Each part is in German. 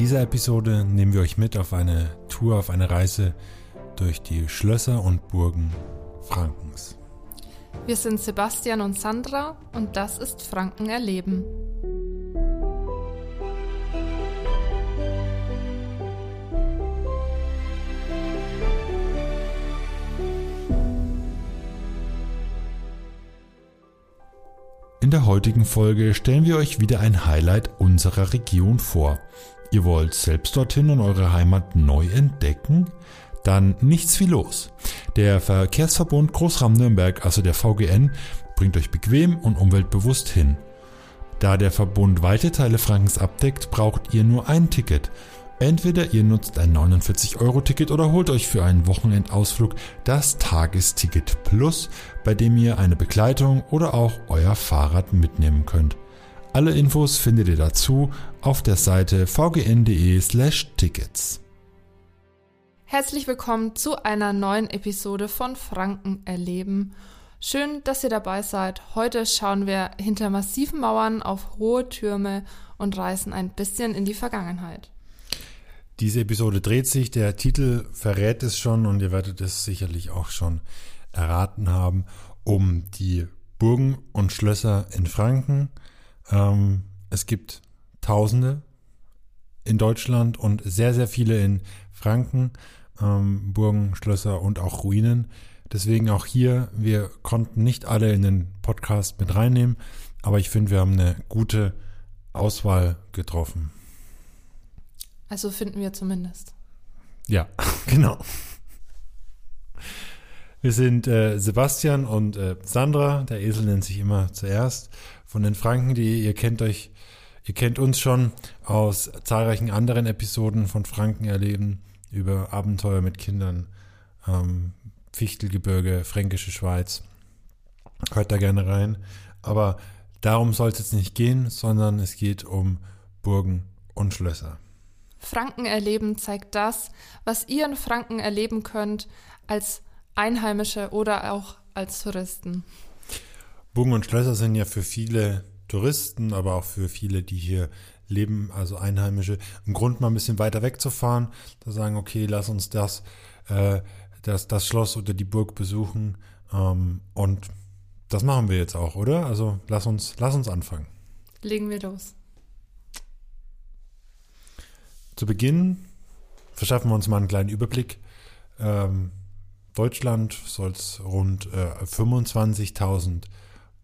dieser Episode nehmen wir euch mit auf eine Tour, auf eine Reise durch die Schlösser und Burgen Frankens. Wir sind Sebastian und Sandra und das ist Franken erleben. In der heutigen Folge stellen wir euch wieder ein Highlight unserer Region vor. Ihr wollt selbst dorthin und eure Heimat neu entdecken? Dann nichts wie los. Der Verkehrsverbund Großraum-Nürnberg, also der VGN, bringt euch bequem und umweltbewusst hin. Da der Verbund weite Teile Frankens abdeckt, braucht ihr nur ein Ticket. Entweder ihr nutzt ein 49-Euro-Ticket oder holt euch für einen Wochenendausflug das Tagesticket Plus, bei dem ihr eine Begleitung oder auch euer Fahrrad mitnehmen könnt. Alle Infos findet ihr dazu auf der Seite vgn.de/tickets. Herzlich willkommen zu einer neuen Episode von Franken erleben. Schön, dass ihr dabei seid. Heute schauen wir hinter massiven Mauern auf hohe Türme und reisen ein bisschen in die Vergangenheit. Diese Episode dreht sich, der Titel verrät es schon und ihr werdet es sicherlich auch schon erraten haben, um die Burgen und Schlösser in Franken. Ähm, es gibt Tausende in Deutschland und sehr, sehr viele in Franken ähm, Burgen, Schlösser und auch Ruinen. Deswegen auch hier, wir konnten nicht alle in den Podcast mit reinnehmen, aber ich finde, wir haben eine gute Auswahl getroffen. Also finden wir zumindest. Ja, genau. Wir sind äh, Sebastian und äh, Sandra. Der Esel nennt sich immer zuerst. Von den Franken, die ihr kennt euch, ihr kennt uns schon aus zahlreichen anderen Episoden von Franken erleben über Abenteuer mit Kindern, ähm, Fichtelgebirge, Fränkische Schweiz. Hört da gerne rein. Aber darum soll es jetzt nicht gehen, sondern es geht um Burgen und Schlösser. Franken erleben zeigt das, was ihr in Franken erleben könnt als Einheimische oder auch als Touristen. Burgen und Schlösser sind ja für viele Touristen, aber auch für viele, die hier leben, also Einheimische, ein Grund mal ein bisschen weiter wegzufahren, zu sagen, okay, lass uns das, äh, das, das Schloss oder die Burg besuchen. Ähm, und das machen wir jetzt auch, oder? Also lass uns, lass uns anfangen. Legen wir los. Zu Beginn verschaffen wir uns mal einen kleinen Überblick. Ähm, Deutschland soll es rund äh, 25.000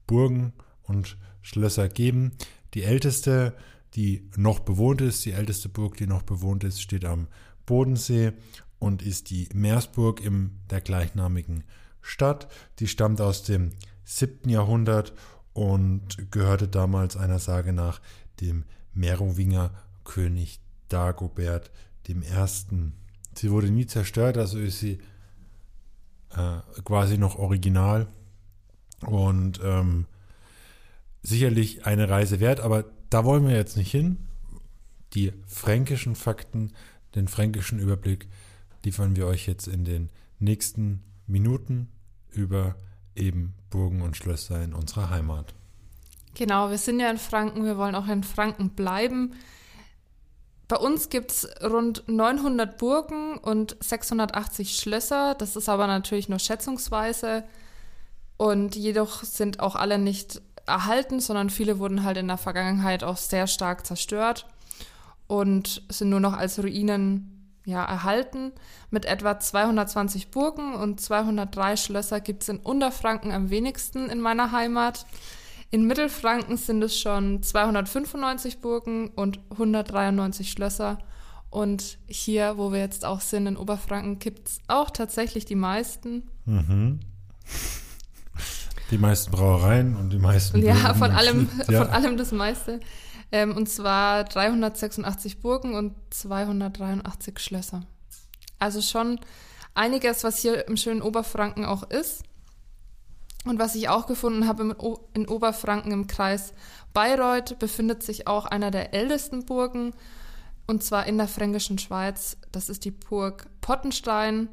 Burgen und Schlösser geben. Die älteste die noch bewohnt ist. Die älteste Burg, die noch bewohnt ist, steht am Bodensee und ist die Meersburg in der gleichnamigen Stadt. Die stammt aus dem 7. Jahrhundert und gehörte damals einer Sage nach dem Merowinger König Dagobert I. Sie wurde nie zerstört, also ist sie äh, quasi noch original und ähm, sicherlich eine Reise wert, aber da wollen wir jetzt nicht hin. Die fränkischen Fakten, den fränkischen Überblick liefern wir euch jetzt in den nächsten Minuten über eben Burgen und Schlösser in unserer Heimat. Genau, wir sind ja in Franken, wir wollen auch in Franken bleiben. Bei uns gibt es rund 900 Burgen und 680 Schlösser. Das ist aber natürlich nur schätzungsweise. Und jedoch sind auch alle nicht erhalten, sondern viele wurden halt in der Vergangenheit auch sehr stark zerstört und sind nur noch als Ruinen ja, erhalten. Mit etwa 220 Burgen und 203 Schlösser gibt es in Unterfranken am wenigsten in meiner Heimat. In Mittelfranken sind es schon 295 Burgen und 193 Schlösser. Und hier, wo wir jetzt auch sind, in Oberfranken, gibt es auch tatsächlich die meisten. Mhm. Die meisten Brauereien und die meisten. Ja, von allem, ja. von allem das meiste. Ähm, und zwar 386 Burgen und 283 Schlösser. Also schon einiges, was hier im schönen Oberfranken auch ist. Und was ich auch gefunden habe in Oberfranken im Kreis Bayreuth befindet sich auch einer der ältesten Burgen. Und zwar in der fränkischen Schweiz. Das ist die Burg Pottenstein.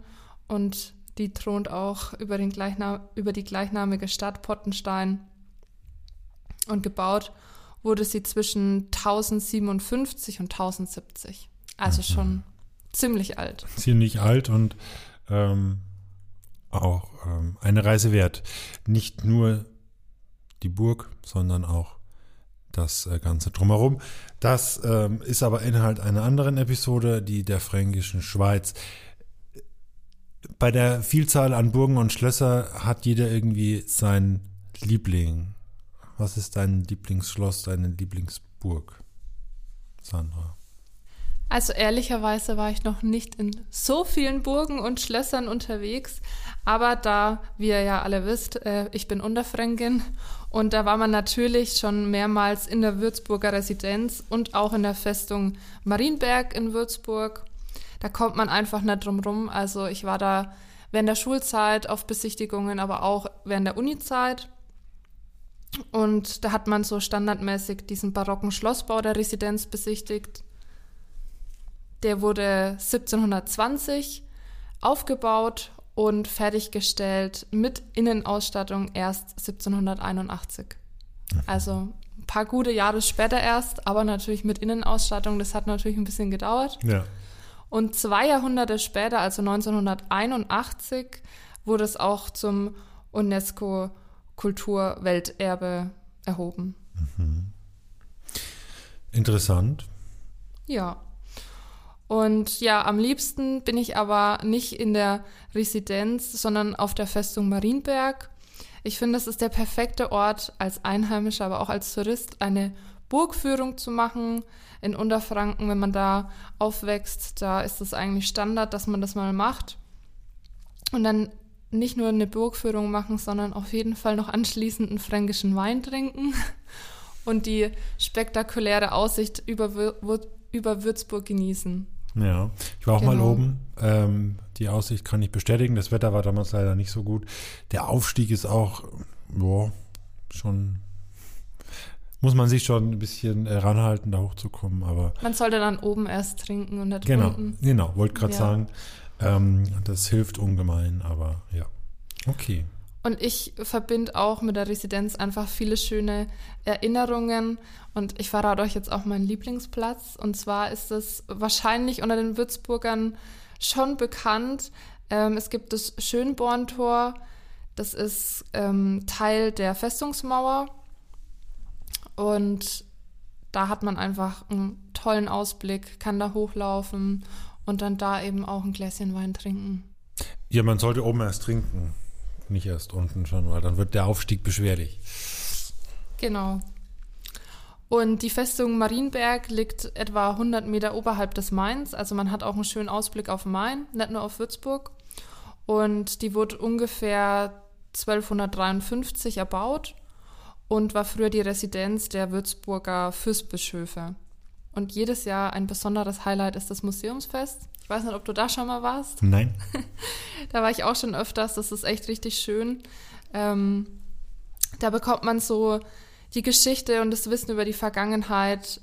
Und die thront auch über, den Gleichnam über die gleichnamige Stadt Pottenstein. Und gebaut wurde sie zwischen 1057 und 1070. Also mhm. schon ziemlich alt. Ziemlich alt und ähm, auch ähm, eine Reise wert. Nicht nur die Burg, sondern auch das äh, Ganze drumherum. Das ähm, ist aber Inhalt einer anderen Episode, die der fränkischen Schweiz. Bei der Vielzahl an Burgen und Schlösser hat jeder irgendwie sein Liebling. Was ist dein Lieblingsschloss, deine Lieblingsburg, Sandra? Also ehrlicherweise war ich noch nicht in so vielen Burgen und Schlössern unterwegs, aber da, wie ihr ja alle wisst, äh, ich bin Unterfränkin und da war man natürlich schon mehrmals in der Würzburger Residenz und auch in der Festung Marienberg in Würzburg. Da kommt man einfach nicht drum rum. Also ich war da während der Schulzeit auf Besichtigungen, aber auch während der Unizeit. Und da hat man so standardmäßig diesen barocken Schlossbau der Residenz besichtigt der wurde 1720 aufgebaut und fertiggestellt mit Innenausstattung erst 1781. Also ein paar gute Jahre später erst, aber natürlich mit Innenausstattung. Das hat natürlich ein bisschen gedauert. Ja. Und zwei Jahrhunderte später, also 1981, wurde es auch zum UNESCO-Kulturwelterbe erhoben. Mhm. Interessant. Ja. Und ja, am liebsten bin ich aber nicht in der Residenz, sondern auf der Festung Marienberg. Ich finde, es ist der perfekte Ort als Einheimischer, aber auch als Tourist, eine Burgführung zu machen in Unterfranken. Wenn man da aufwächst, da ist es eigentlich Standard, dass man das mal macht. Und dann nicht nur eine Burgführung machen, sondern auf jeden Fall noch anschließend einen fränkischen Wein trinken und die spektakuläre Aussicht über, über Würzburg genießen. Ja, ich war auch genau. mal oben. Ähm, die Aussicht kann ich bestätigen. Das Wetter war damals leider nicht so gut. Der Aufstieg ist auch, boah, schon muss man sich schon ein bisschen äh, ranhalten, da hochzukommen. Aber man sollte dann oben erst trinken und nicht genau, unten. Genau, wollte gerade ja. sagen, ähm, das hilft ungemein, aber ja, okay. Und ich verbinde auch mit der Residenz einfach viele schöne Erinnerungen. Und ich verrate euch jetzt auch meinen Lieblingsplatz. Und zwar ist es wahrscheinlich unter den Würzburgern schon bekannt. Ähm, es gibt das Schönborntor. Das ist ähm, Teil der Festungsmauer. Und da hat man einfach einen tollen Ausblick, kann da hochlaufen und dann da eben auch ein Gläschen Wein trinken. Ja, man sollte oben erst trinken nicht erst unten schon, weil dann wird der Aufstieg beschwerlich. Genau. Und die Festung Marienberg liegt etwa 100 Meter oberhalb des Mains. Also man hat auch einen schönen Ausblick auf Main, nicht nur auf Würzburg. Und die wurde ungefähr 1253 erbaut und war früher die Residenz der Würzburger Fürstbischöfe. Und jedes Jahr ein besonderes Highlight ist das Museumsfest. Ich weiß nicht, ob du da schon mal warst. Nein. da war ich auch schon öfters. Das ist echt richtig schön. Ähm, da bekommt man so die Geschichte und das Wissen über die Vergangenheit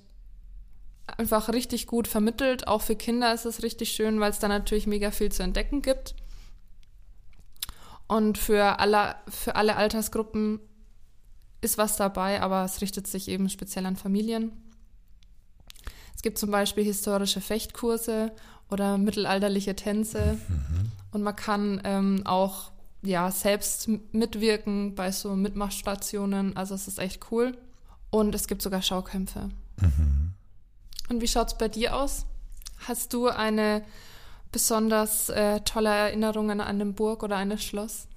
einfach richtig gut vermittelt. Auch für Kinder ist es richtig schön, weil es da natürlich mega viel zu entdecken gibt. Und für alle, für alle Altersgruppen ist was dabei, aber es richtet sich eben speziell an Familien. Es gibt zum Beispiel historische Fechtkurse oder mittelalterliche Tänze. Mhm. Und man kann ähm, auch ja, selbst mitwirken bei so Mitmachstationen. Also es ist echt cool. Und es gibt sogar Schaukämpfe. Mhm. Und wie schaut es bei dir aus? Hast du eine besonders äh, tolle Erinnerung an eine Burg oder ein Schloss?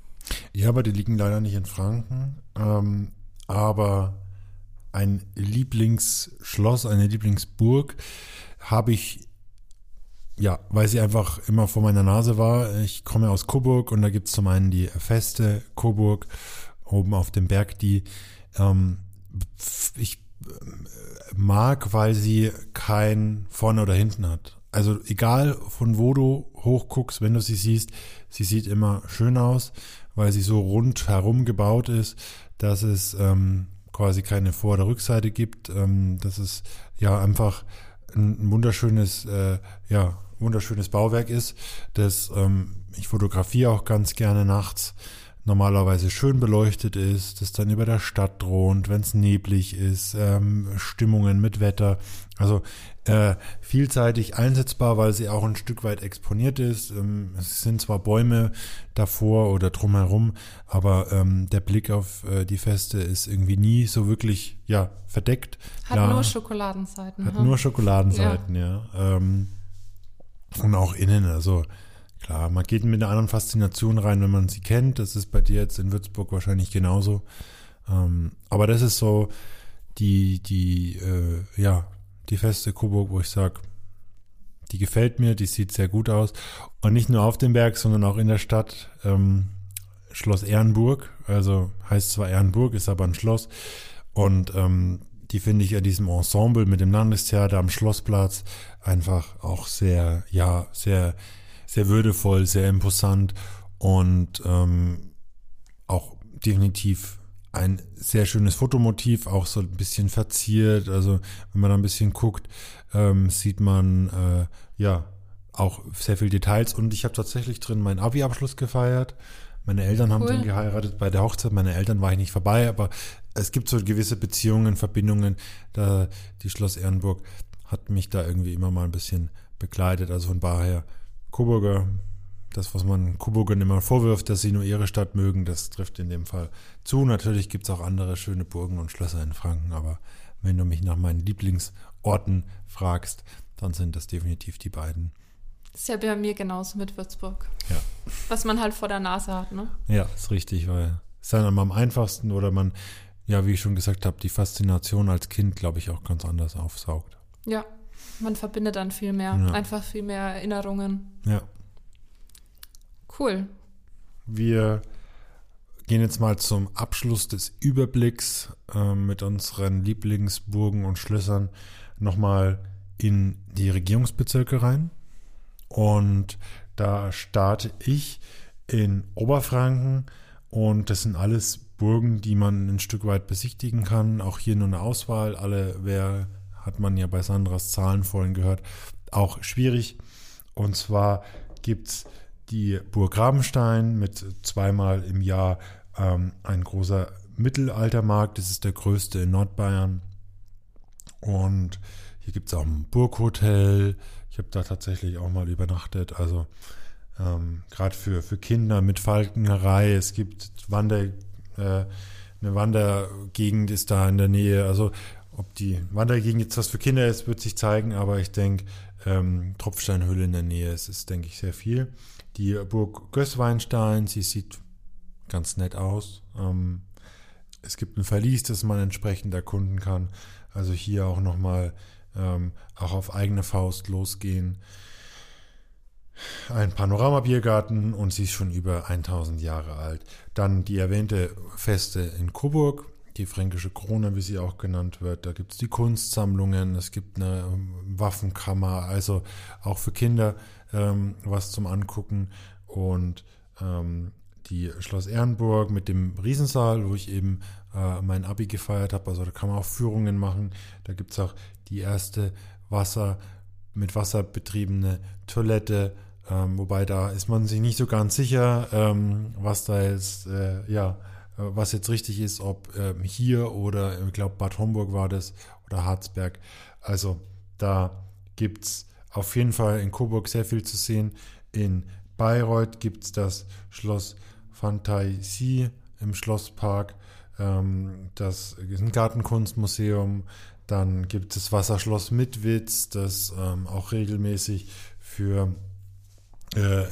Ja, aber die liegen leider nicht in Franken. Ähm, aber ein Lieblingsschloss, eine Lieblingsburg habe ich ja, weil sie einfach immer vor meiner Nase war. Ich komme aus Coburg und da gibt es zum einen die Feste Coburg oben auf dem Berg, die ähm, ich äh, mag, weil sie kein vorne oder hinten hat. Also egal von wo du hochguckst, wenn du sie siehst, sie sieht immer schön aus, weil sie so rundherum gebaut ist, dass es ähm, quasi keine Vor- oder Rückseite gibt. Ähm, dass es ja einfach ein, wunderschönes, äh, ja, wunderschönes Bauwerk ist. Das, ähm, ich fotografiere auch ganz gerne nachts normalerweise schön beleuchtet ist, das dann über der Stadt droht, wenn es neblig ist, ähm, Stimmungen mit Wetter. Also äh, vielseitig einsetzbar, weil sie auch ein Stück weit exponiert ist. Ähm, es sind zwar Bäume davor oder drumherum, aber ähm, der Blick auf äh, die Feste ist irgendwie nie so wirklich ja verdeckt. Hat ja, nur Schokoladenseiten. Hat hm? nur Schokoladenseiten, ja. ja. Ähm, und auch innen, also klar, man geht mit einer anderen Faszination rein, wenn man sie kennt. Das ist bei dir jetzt in Würzburg wahrscheinlich genauso. Ähm, aber das ist so die, die, äh, ja, die feste Coburg, wo ich sage, die gefällt mir, die sieht sehr gut aus. Und nicht nur auf dem Berg, sondern auch in der Stadt. Ähm, Schloss Ehrenburg, also heißt zwar Ehrenburg, ist aber ein Schloss. Und ähm, die finde ich an diesem Ensemble mit dem Landestheater am Schlossplatz einfach auch sehr, ja, sehr, sehr würdevoll, sehr imposant und ähm, auch definitiv ein sehr schönes Fotomotiv, auch so ein bisschen verziert. Also wenn man da ein bisschen guckt, ähm, sieht man äh, ja auch sehr viel Details. Und ich habe tatsächlich drin meinen Abi-Abschluss gefeiert. Meine Eltern haben drin geheiratet. Bei der Hochzeit meiner Eltern war ich nicht vorbei, aber es gibt so gewisse Beziehungen, Verbindungen. Da die Schloss Ehrenburg hat mich da irgendwie immer mal ein bisschen begleitet. Also von daher Coburger das, was man Coburgern immer vorwirft, dass sie nur ihre Stadt mögen, das trifft in dem Fall zu. Natürlich gibt es auch andere schöne Burgen und Schlösser in Franken, aber wenn du mich nach meinen Lieblingsorten fragst, dann sind das definitiv die beiden. Das ist ja bei mir genauso mit Würzburg. Ja. Was man halt vor der Nase hat, ne? Ja, ist richtig, weil es ist dann am einfachsten oder man, ja, wie ich schon gesagt habe, die Faszination als Kind, glaube ich, auch ganz anders aufsaugt. Ja, man verbindet dann viel mehr, ja. einfach viel mehr Erinnerungen. Ja. Cool. Wir gehen jetzt mal zum Abschluss des Überblicks äh, mit unseren Lieblingsburgen und Schlössern nochmal in die Regierungsbezirke rein. Und da starte ich in Oberfranken und das sind alles Burgen, die man ein Stück weit besichtigen kann. Auch hier nur eine Auswahl. Alle, wer hat man ja bei Sandras Zahlen vorhin gehört, auch schwierig. Und zwar gibt es die Burg Rabenstein mit zweimal im Jahr ähm, ein großer Mittelaltermarkt. Das ist der größte in Nordbayern. Und hier gibt es auch ein Burghotel. Ich habe da tatsächlich auch mal übernachtet. Also ähm, gerade für, für Kinder mit Falkenherei. Es gibt Wander, äh, eine Wandergegend ist da in der Nähe. Also ob die Wandergegend jetzt was für Kinder ist, wird sich zeigen. Aber ich denke, ähm, Tropfsteinhöhle in der Nähe, es ist, denke ich, sehr viel. Die Burg Gößweinstein, sie sieht ganz nett aus. Ähm, es gibt ein Verlies, das man entsprechend erkunden kann. Also hier auch nochmal ähm, auch auf eigene Faust losgehen. Ein Panoramabiergarten und sie ist schon über 1000 Jahre alt. Dann die erwähnte Feste in Coburg, die fränkische Krone, wie sie auch genannt wird. Da gibt es die Kunstsammlungen, es gibt eine Waffenkammer, also auch für Kinder ähm, was zum Angucken. Und ähm, die Schloss Ehrenburg mit dem Riesensaal, wo ich eben äh, mein Abi gefeiert habe. Also da kann man auch Führungen machen. Da gibt es auch die erste Wasser mit Wasser betriebene Toilette. Ähm, wobei da ist man sich nicht so ganz sicher, ähm, was da jetzt, äh, ja, was jetzt richtig ist, ob ähm, hier oder ich glaube Bad Homburg war das oder Harzberg. Also da gibt es auf jeden Fall in Coburg sehr viel zu sehen. In Bayreuth gibt es das Schloss Fantasie im Schlosspark. Ähm, das ist ein Gartenkunstmuseum. Dann gibt es Wasserschloss Mitwitz, das ähm, auch regelmäßig für äh,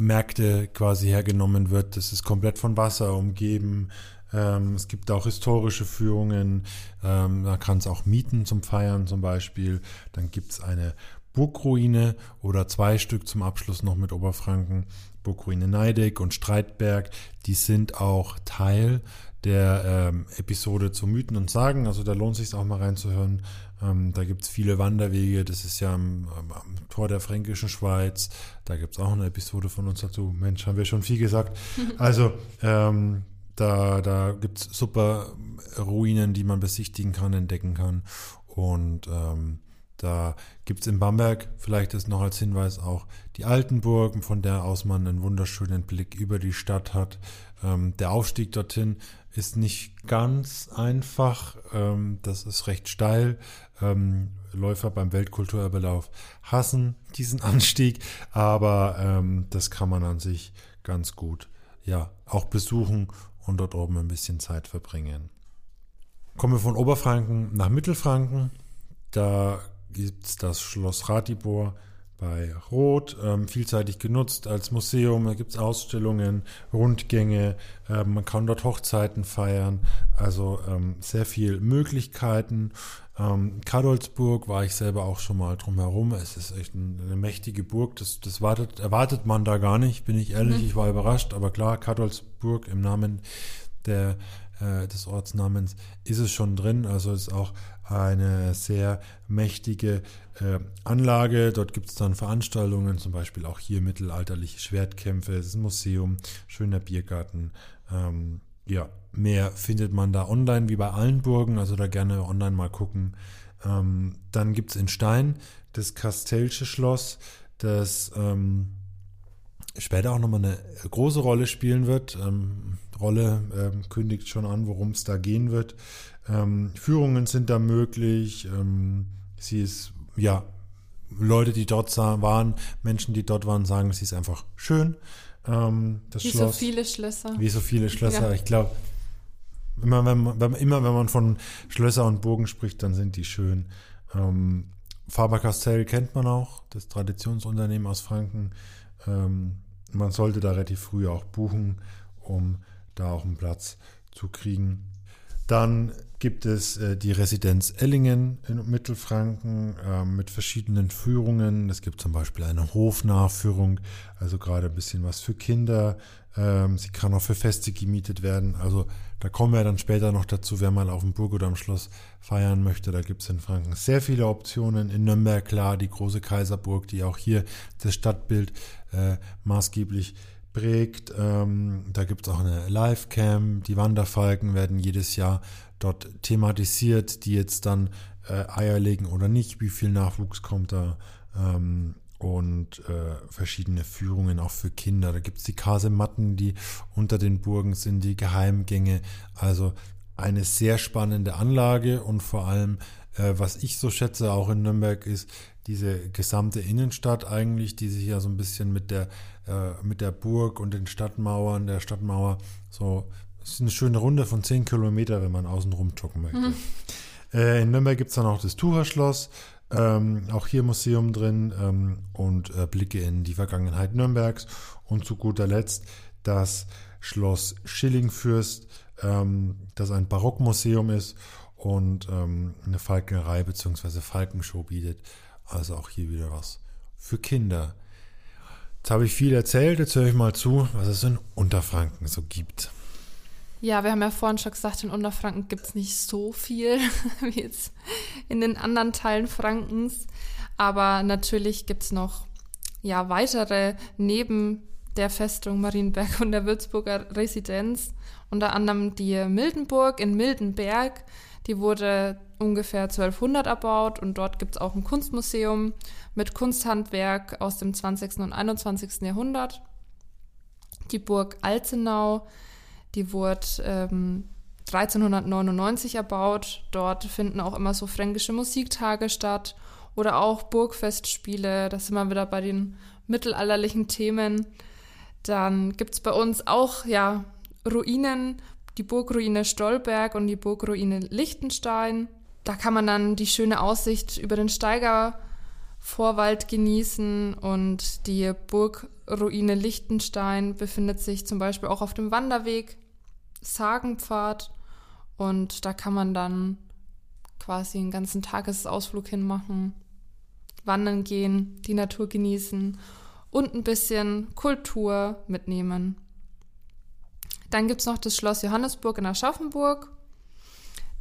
Märkte quasi hergenommen wird. Das ist komplett von Wasser umgeben. Ähm, es gibt auch historische Führungen. Ähm, da kann es auch mieten zum Feiern zum Beispiel. Dann gibt es eine Burgruine oder zwei Stück zum Abschluss noch mit Oberfranken, Burgruine Neideck und Streitberg, die sind auch Teil der ähm, Episode zu Mythen und Sagen. Also da lohnt sich auch mal reinzuhören. Ähm, da gibt es viele Wanderwege. Das ist ja am, am Tor der Fränkischen Schweiz. Da gibt es auch eine Episode von uns dazu. Mensch, haben wir schon viel gesagt. Also ähm, da, da gibt es super Ruinen, die man besichtigen kann, entdecken kann. Und ähm, Da gibt es in Bamberg, vielleicht ist noch als Hinweis auch die Altenburg, von der aus man einen wunderschönen Blick über die Stadt hat. Ähm, der Aufstieg dorthin ist nicht ganz einfach. Ähm, das ist recht steil. Ähm, Läufer beim Weltkulturerbelauf hassen diesen Anstieg, aber ähm, das kann man an sich ganz gut ja auch besuchen und dort oben ein bisschen Zeit verbringen. Kommen wir von Oberfranken nach Mittelfranken. Da gibt es das Schloss Ratibor bei Rot, ähm, vielseitig genutzt als Museum. Da gibt es Ausstellungen, Rundgänge, äh, man kann dort Hochzeiten feiern, also ähm, sehr viel Möglichkeiten. Ähm, Kadolsburg war ich selber auch schon mal drumherum. Es ist echt ein, eine mächtige Burg, das, das wartet, erwartet man da gar nicht, bin ich ehrlich, mhm. ich war überrascht, aber klar, Kadolsburg im Namen der, äh, des Ortsnamens ist es schon drin, also ist auch eine sehr mächtige äh, Anlage. Dort gibt es dann Veranstaltungen, zum Beispiel auch hier mittelalterliche Schwertkämpfe, es ist ein Museum, schöner Biergarten. Ähm, ja, mehr findet man da online wie bei allen Burgen, also da gerne online mal gucken. Ähm, dann gibt es in Stein das Kastellsche Schloss, das ähm, später auch nochmal eine große Rolle spielen wird. Ähm, Rolle ähm, kündigt schon an, worum es da gehen wird. Ähm, Führungen sind da möglich. Ähm, sie ist, ja, Leute, die dort waren, Menschen, die dort waren, sagen, sie ist einfach schön. Ähm, das wie Schloss, so viele Schlösser. Wie so viele Schlösser. Ja. Ich glaube, immer wenn, man, wenn, immer wenn man von Schlösser und Burgen spricht, dann sind die schön. Ähm, Faber-Castell kennt man auch, das Traditionsunternehmen aus Franken. Ähm, man sollte da relativ früh auch buchen, um da auch einen Platz zu kriegen. Dann gibt es äh, die Residenz Ellingen in Mittelfranken äh, mit verschiedenen Führungen. Es gibt zum Beispiel eine Hofnachführung, also gerade ein bisschen was für Kinder. Ähm, sie kann auch für Feste gemietet werden. Also da kommen wir dann später noch dazu, wer mal auf dem Burg oder am Schloss feiern möchte. Da gibt es in Franken sehr viele Optionen. In Nürnberg klar die große Kaiserburg, die auch hier das Stadtbild äh, maßgeblich prägt. Ähm, da gibt es auch eine Livecam. Die Wanderfalken werden jedes Jahr dort thematisiert, die jetzt dann äh, Eier legen oder nicht, wie viel Nachwuchs kommt da. Ähm, und äh, verschiedene Führungen auch für Kinder. Da gibt es die Kasematten, die unter den Burgen sind, die Geheimgänge. Also eine sehr spannende Anlage und vor allem, äh, was ich so schätze, auch in Nürnberg ist diese gesamte Innenstadt eigentlich, die sich ja so ein bisschen mit der, äh, mit der Burg und den Stadtmauern, der Stadtmauer so das ist eine schöne Runde von 10 Kilometer, wenn man außen rum joggen möchte. Mhm. Äh, in Nürnberg gibt es dann auch das Tucherschloss. Ähm, auch hier Museum drin ähm, und äh, Blicke in die Vergangenheit Nürnbergs. Und zu guter Letzt das Schloss Schillingfürst, ähm, das ein Barockmuseum ist und ähm, eine Falkenerei bzw. Falkenshow bietet. Also auch hier wieder was für Kinder. Jetzt habe ich viel erzählt, jetzt höre ich mal zu, was es in Unterfranken so gibt. Ja, wir haben ja vorhin schon gesagt, in Unterfranken gibt es nicht so viel wie jetzt in den anderen Teilen Frankens. Aber natürlich gibt es noch ja, weitere neben der Festung Marienberg und der Würzburger Residenz. Unter anderem die Mildenburg in Mildenberg. Die wurde ungefähr 1200 erbaut und dort gibt es auch ein Kunstmuseum mit Kunsthandwerk aus dem 20. und 21. Jahrhundert. Die Burg Alzenau die wurde ähm, 1399 erbaut. Dort finden auch immer so fränkische Musiktage statt oder auch Burgfestspiele. Da sind wir wieder bei den mittelalterlichen Themen. Dann gibt es bei uns auch ja, Ruinen, die Burgruine Stolberg und die Burgruine Liechtenstein. Da kann man dann die schöne Aussicht über den Steiger Vorwald genießen und die Burgruine Liechtenstein befindet sich zum Beispiel auch auf dem Wanderweg Sagenpfad und da kann man dann quasi einen ganzen Tagesausflug hinmachen, wandern gehen, die Natur genießen und ein bisschen Kultur mitnehmen. Dann gibt es noch das Schloss Johannesburg in Aschaffenburg.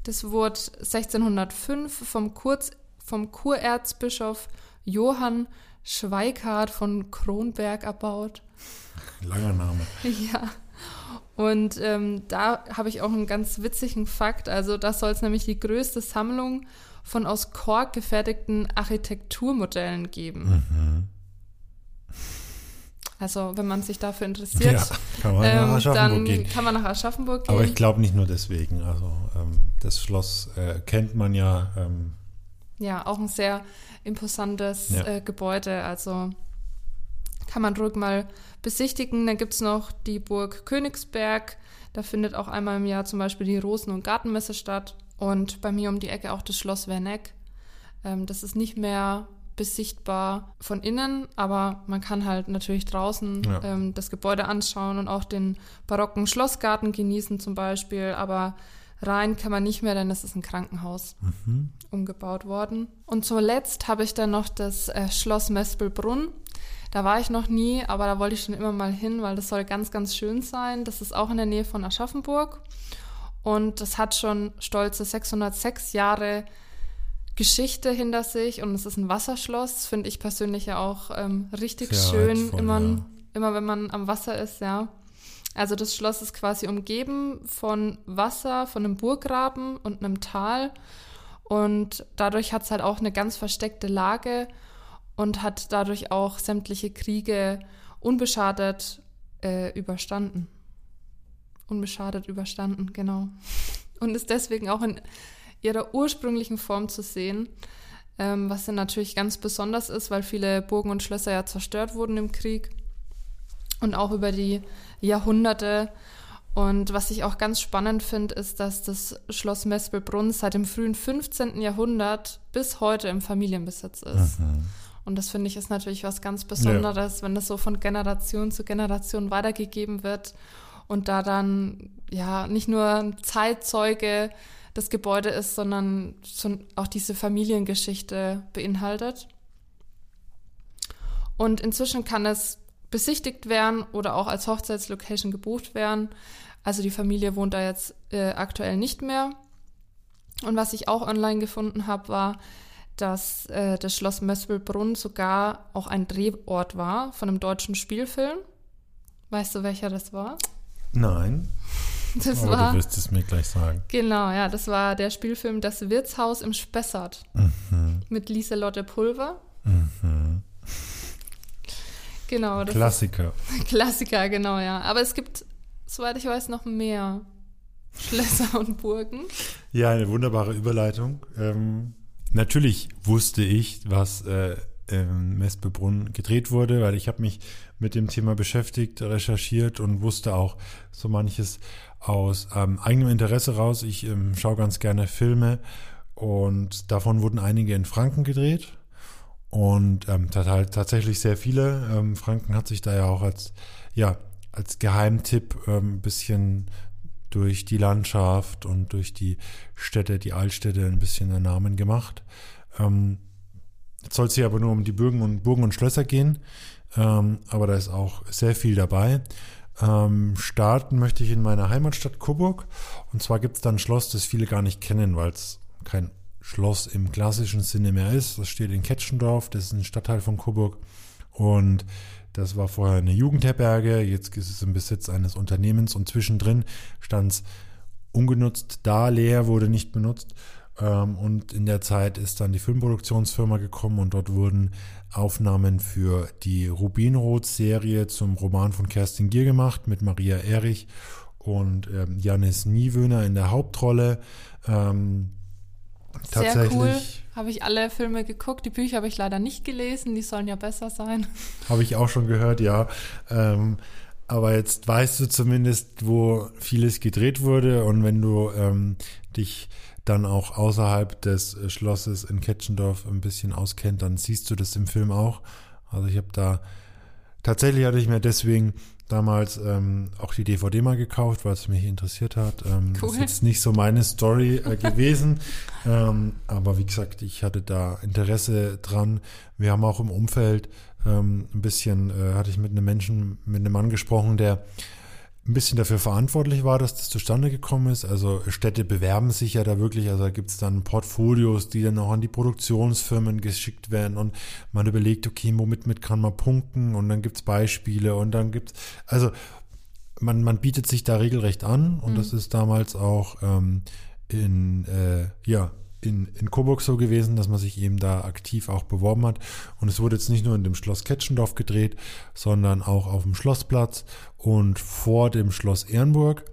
Das wurde 1605 vom, Kurz, vom Kurerzbischof Johann Schweikart von Kronberg erbaut. Langer Name. Ja. Und ähm, da habe ich auch einen ganz witzigen Fakt. Also da soll es nämlich die größte Sammlung von aus Kork gefertigten Architekturmodellen geben. Mhm. Also wenn man sich dafür interessiert, ja, kann man ähm, nach Aschaffenburg dann gehen. kann man nach Aschaffenburg gehen. Aber ich glaube nicht nur deswegen. Also ähm, das Schloss äh, kennt man ja. Ähm, ja, auch ein sehr imposantes ja. äh, Gebäude. Also kann man ruhig mal besichtigen. Dann gibt es noch die Burg Königsberg. Da findet auch einmal im Jahr zum Beispiel die Rosen- und Gartenmesse statt. Und bei mir um die Ecke auch das Schloss Werneck. Ähm, das ist nicht mehr besichtbar von innen, aber man kann halt natürlich draußen ja. ähm, das Gebäude anschauen und auch den barocken Schlossgarten genießen zum Beispiel. Aber rein kann man nicht mehr, denn es ist ein Krankenhaus mhm. umgebaut worden. Und zuletzt habe ich dann noch das äh, Schloss Mespelbrunn. Da war ich noch nie, aber da wollte ich schon immer mal hin, weil das soll ganz, ganz schön sein. Das ist auch in der Nähe von Aschaffenburg. Und das hat schon stolze 606 Jahre Geschichte hinter sich und es ist ein Wasserschloss, finde ich persönlich ja auch ähm, richtig Sehr schön, reizvoll, immer, ja. immer wenn man am Wasser ist, ja. Also das Schloss ist quasi umgeben von Wasser, von einem Burggraben und einem Tal und dadurch hat es halt auch eine ganz versteckte Lage und hat dadurch auch sämtliche Kriege unbeschadet äh, überstanden. Unbeschadet überstanden, genau. Und ist deswegen auch in ihrer ursprünglichen Form zu sehen, ähm, was dann natürlich ganz besonders ist, weil viele Burgen und Schlösser ja zerstört wurden im Krieg und auch über die Jahrhunderte. Und was ich auch ganz spannend finde, ist, dass das Schloss Mespelbrunn seit dem frühen 15. Jahrhundert bis heute im Familienbesitz ist. Mhm. Und das finde ich ist natürlich was ganz Besonderes, ja. wenn das so von Generation zu Generation weitergegeben wird und da dann ja nicht nur ein Zeitzeuge das Gebäude ist, sondern auch diese Familiengeschichte beinhaltet. Und inzwischen kann es besichtigt werden oder auch als Hochzeitslocation gebucht werden. Also die Familie wohnt da jetzt äh, aktuell nicht mehr. Und was ich auch online gefunden habe, war, dass äh, das Schloss Möspelbrunn sogar auch ein Drehort war von einem deutschen Spielfilm. Weißt du, welcher das war? Nein. Das Aber war, du wirst es mir gleich sagen. Genau, ja, das war der Spielfilm Das Wirtshaus im Spessart mhm. mit Lieselotte Pulver. Mhm. Genau. Klassiker. Klassiker, genau, ja. Aber es gibt, soweit ich weiß, noch mehr Schlösser und Burgen. Ja, eine wunderbare Überleitung. Ähm, Natürlich wusste ich, was äh, in Mespebrunn gedreht wurde, weil ich habe mich mit dem Thema beschäftigt, recherchiert und wusste auch so manches aus ähm, eigenem Interesse raus. Ich ähm, schaue ganz gerne Filme und davon wurden einige in Franken gedreht und ähm, halt tatsächlich sehr viele. Ähm, Franken hat sich da ja auch als ja als Geheimtipp ähm, ein bisschen durch die Landschaft und durch die Städte, die Altstädte ein bisschen einen Namen gemacht. Ähm, jetzt soll es hier aber nur um die Burgen und, Burgen und Schlösser gehen, ähm, aber da ist auch sehr viel dabei. Ähm, starten möchte ich in meiner Heimatstadt Coburg und zwar gibt es da ein Schloss, das viele gar nicht kennen, weil es kein Schloss im klassischen Sinne mehr ist. Das steht in Ketschendorf, das ist ein Stadtteil von Coburg und das war vorher eine Jugendherberge, jetzt ist es im Besitz eines Unternehmens und zwischendrin stand es ungenutzt da, leer, wurde nicht benutzt. Ähm, und in der Zeit ist dann die Filmproduktionsfirma gekommen und dort wurden Aufnahmen für die Rubinrot-Serie zum Roman von Kerstin Gier gemacht mit Maria Erich und ähm, Janis Niewöhner in der Hauptrolle. Ähm, Sehr cool. Habe ich alle Filme geguckt. Die Bücher habe ich leider nicht gelesen. Die sollen ja besser sein. Habe ich auch schon gehört, ja. Ähm, aber jetzt weißt du zumindest, wo vieles gedreht wurde. Und wenn du ähm, dich dann auch außerhalb des Schlosses in Ketchendorf ein bisschen auskennt, dann siehst du das im Film auch. Also ich habe da tatsächlich hatte ich mir deswegen damals ähm, auch die DVD mal gekauft, weil es mich interessiert hat. Ähm, cool. Ist jetzt nicht so meine Story äh, gewesen, ähm, aber wie gesagt, ich hatte da Interesse dran. Wir haben auch im Umfeld ähm, ein bisschen, äh, hatte ich mit einem Menschen, mit einem Mann gesprochen, der ein bisschen dafür verantwortlich war, dass das zustande gekommen ist. Also Städte bewerben sich ja da wirklich, also da gibt es dann Portfolios, die dann auch an die Produktionsfirmen geschickt werden. Und man überlegt, okay, womit mit kann man punkten? Und dann gibt es Beispiele. Und dann gibt es, also man, man bietet sich da regelrecht an. Und Mhm. das ist damals auch ähm, in, äh, ja, in, in Coburg so gewesen, dass man sich eben da aktiv auch beworben hat. Und es wurde jetzt nicht nur in dem Schloss Ketschendorf gedreht, sondern auch auf dem Schlossplatz und vor dem Schloss Ehrenburg.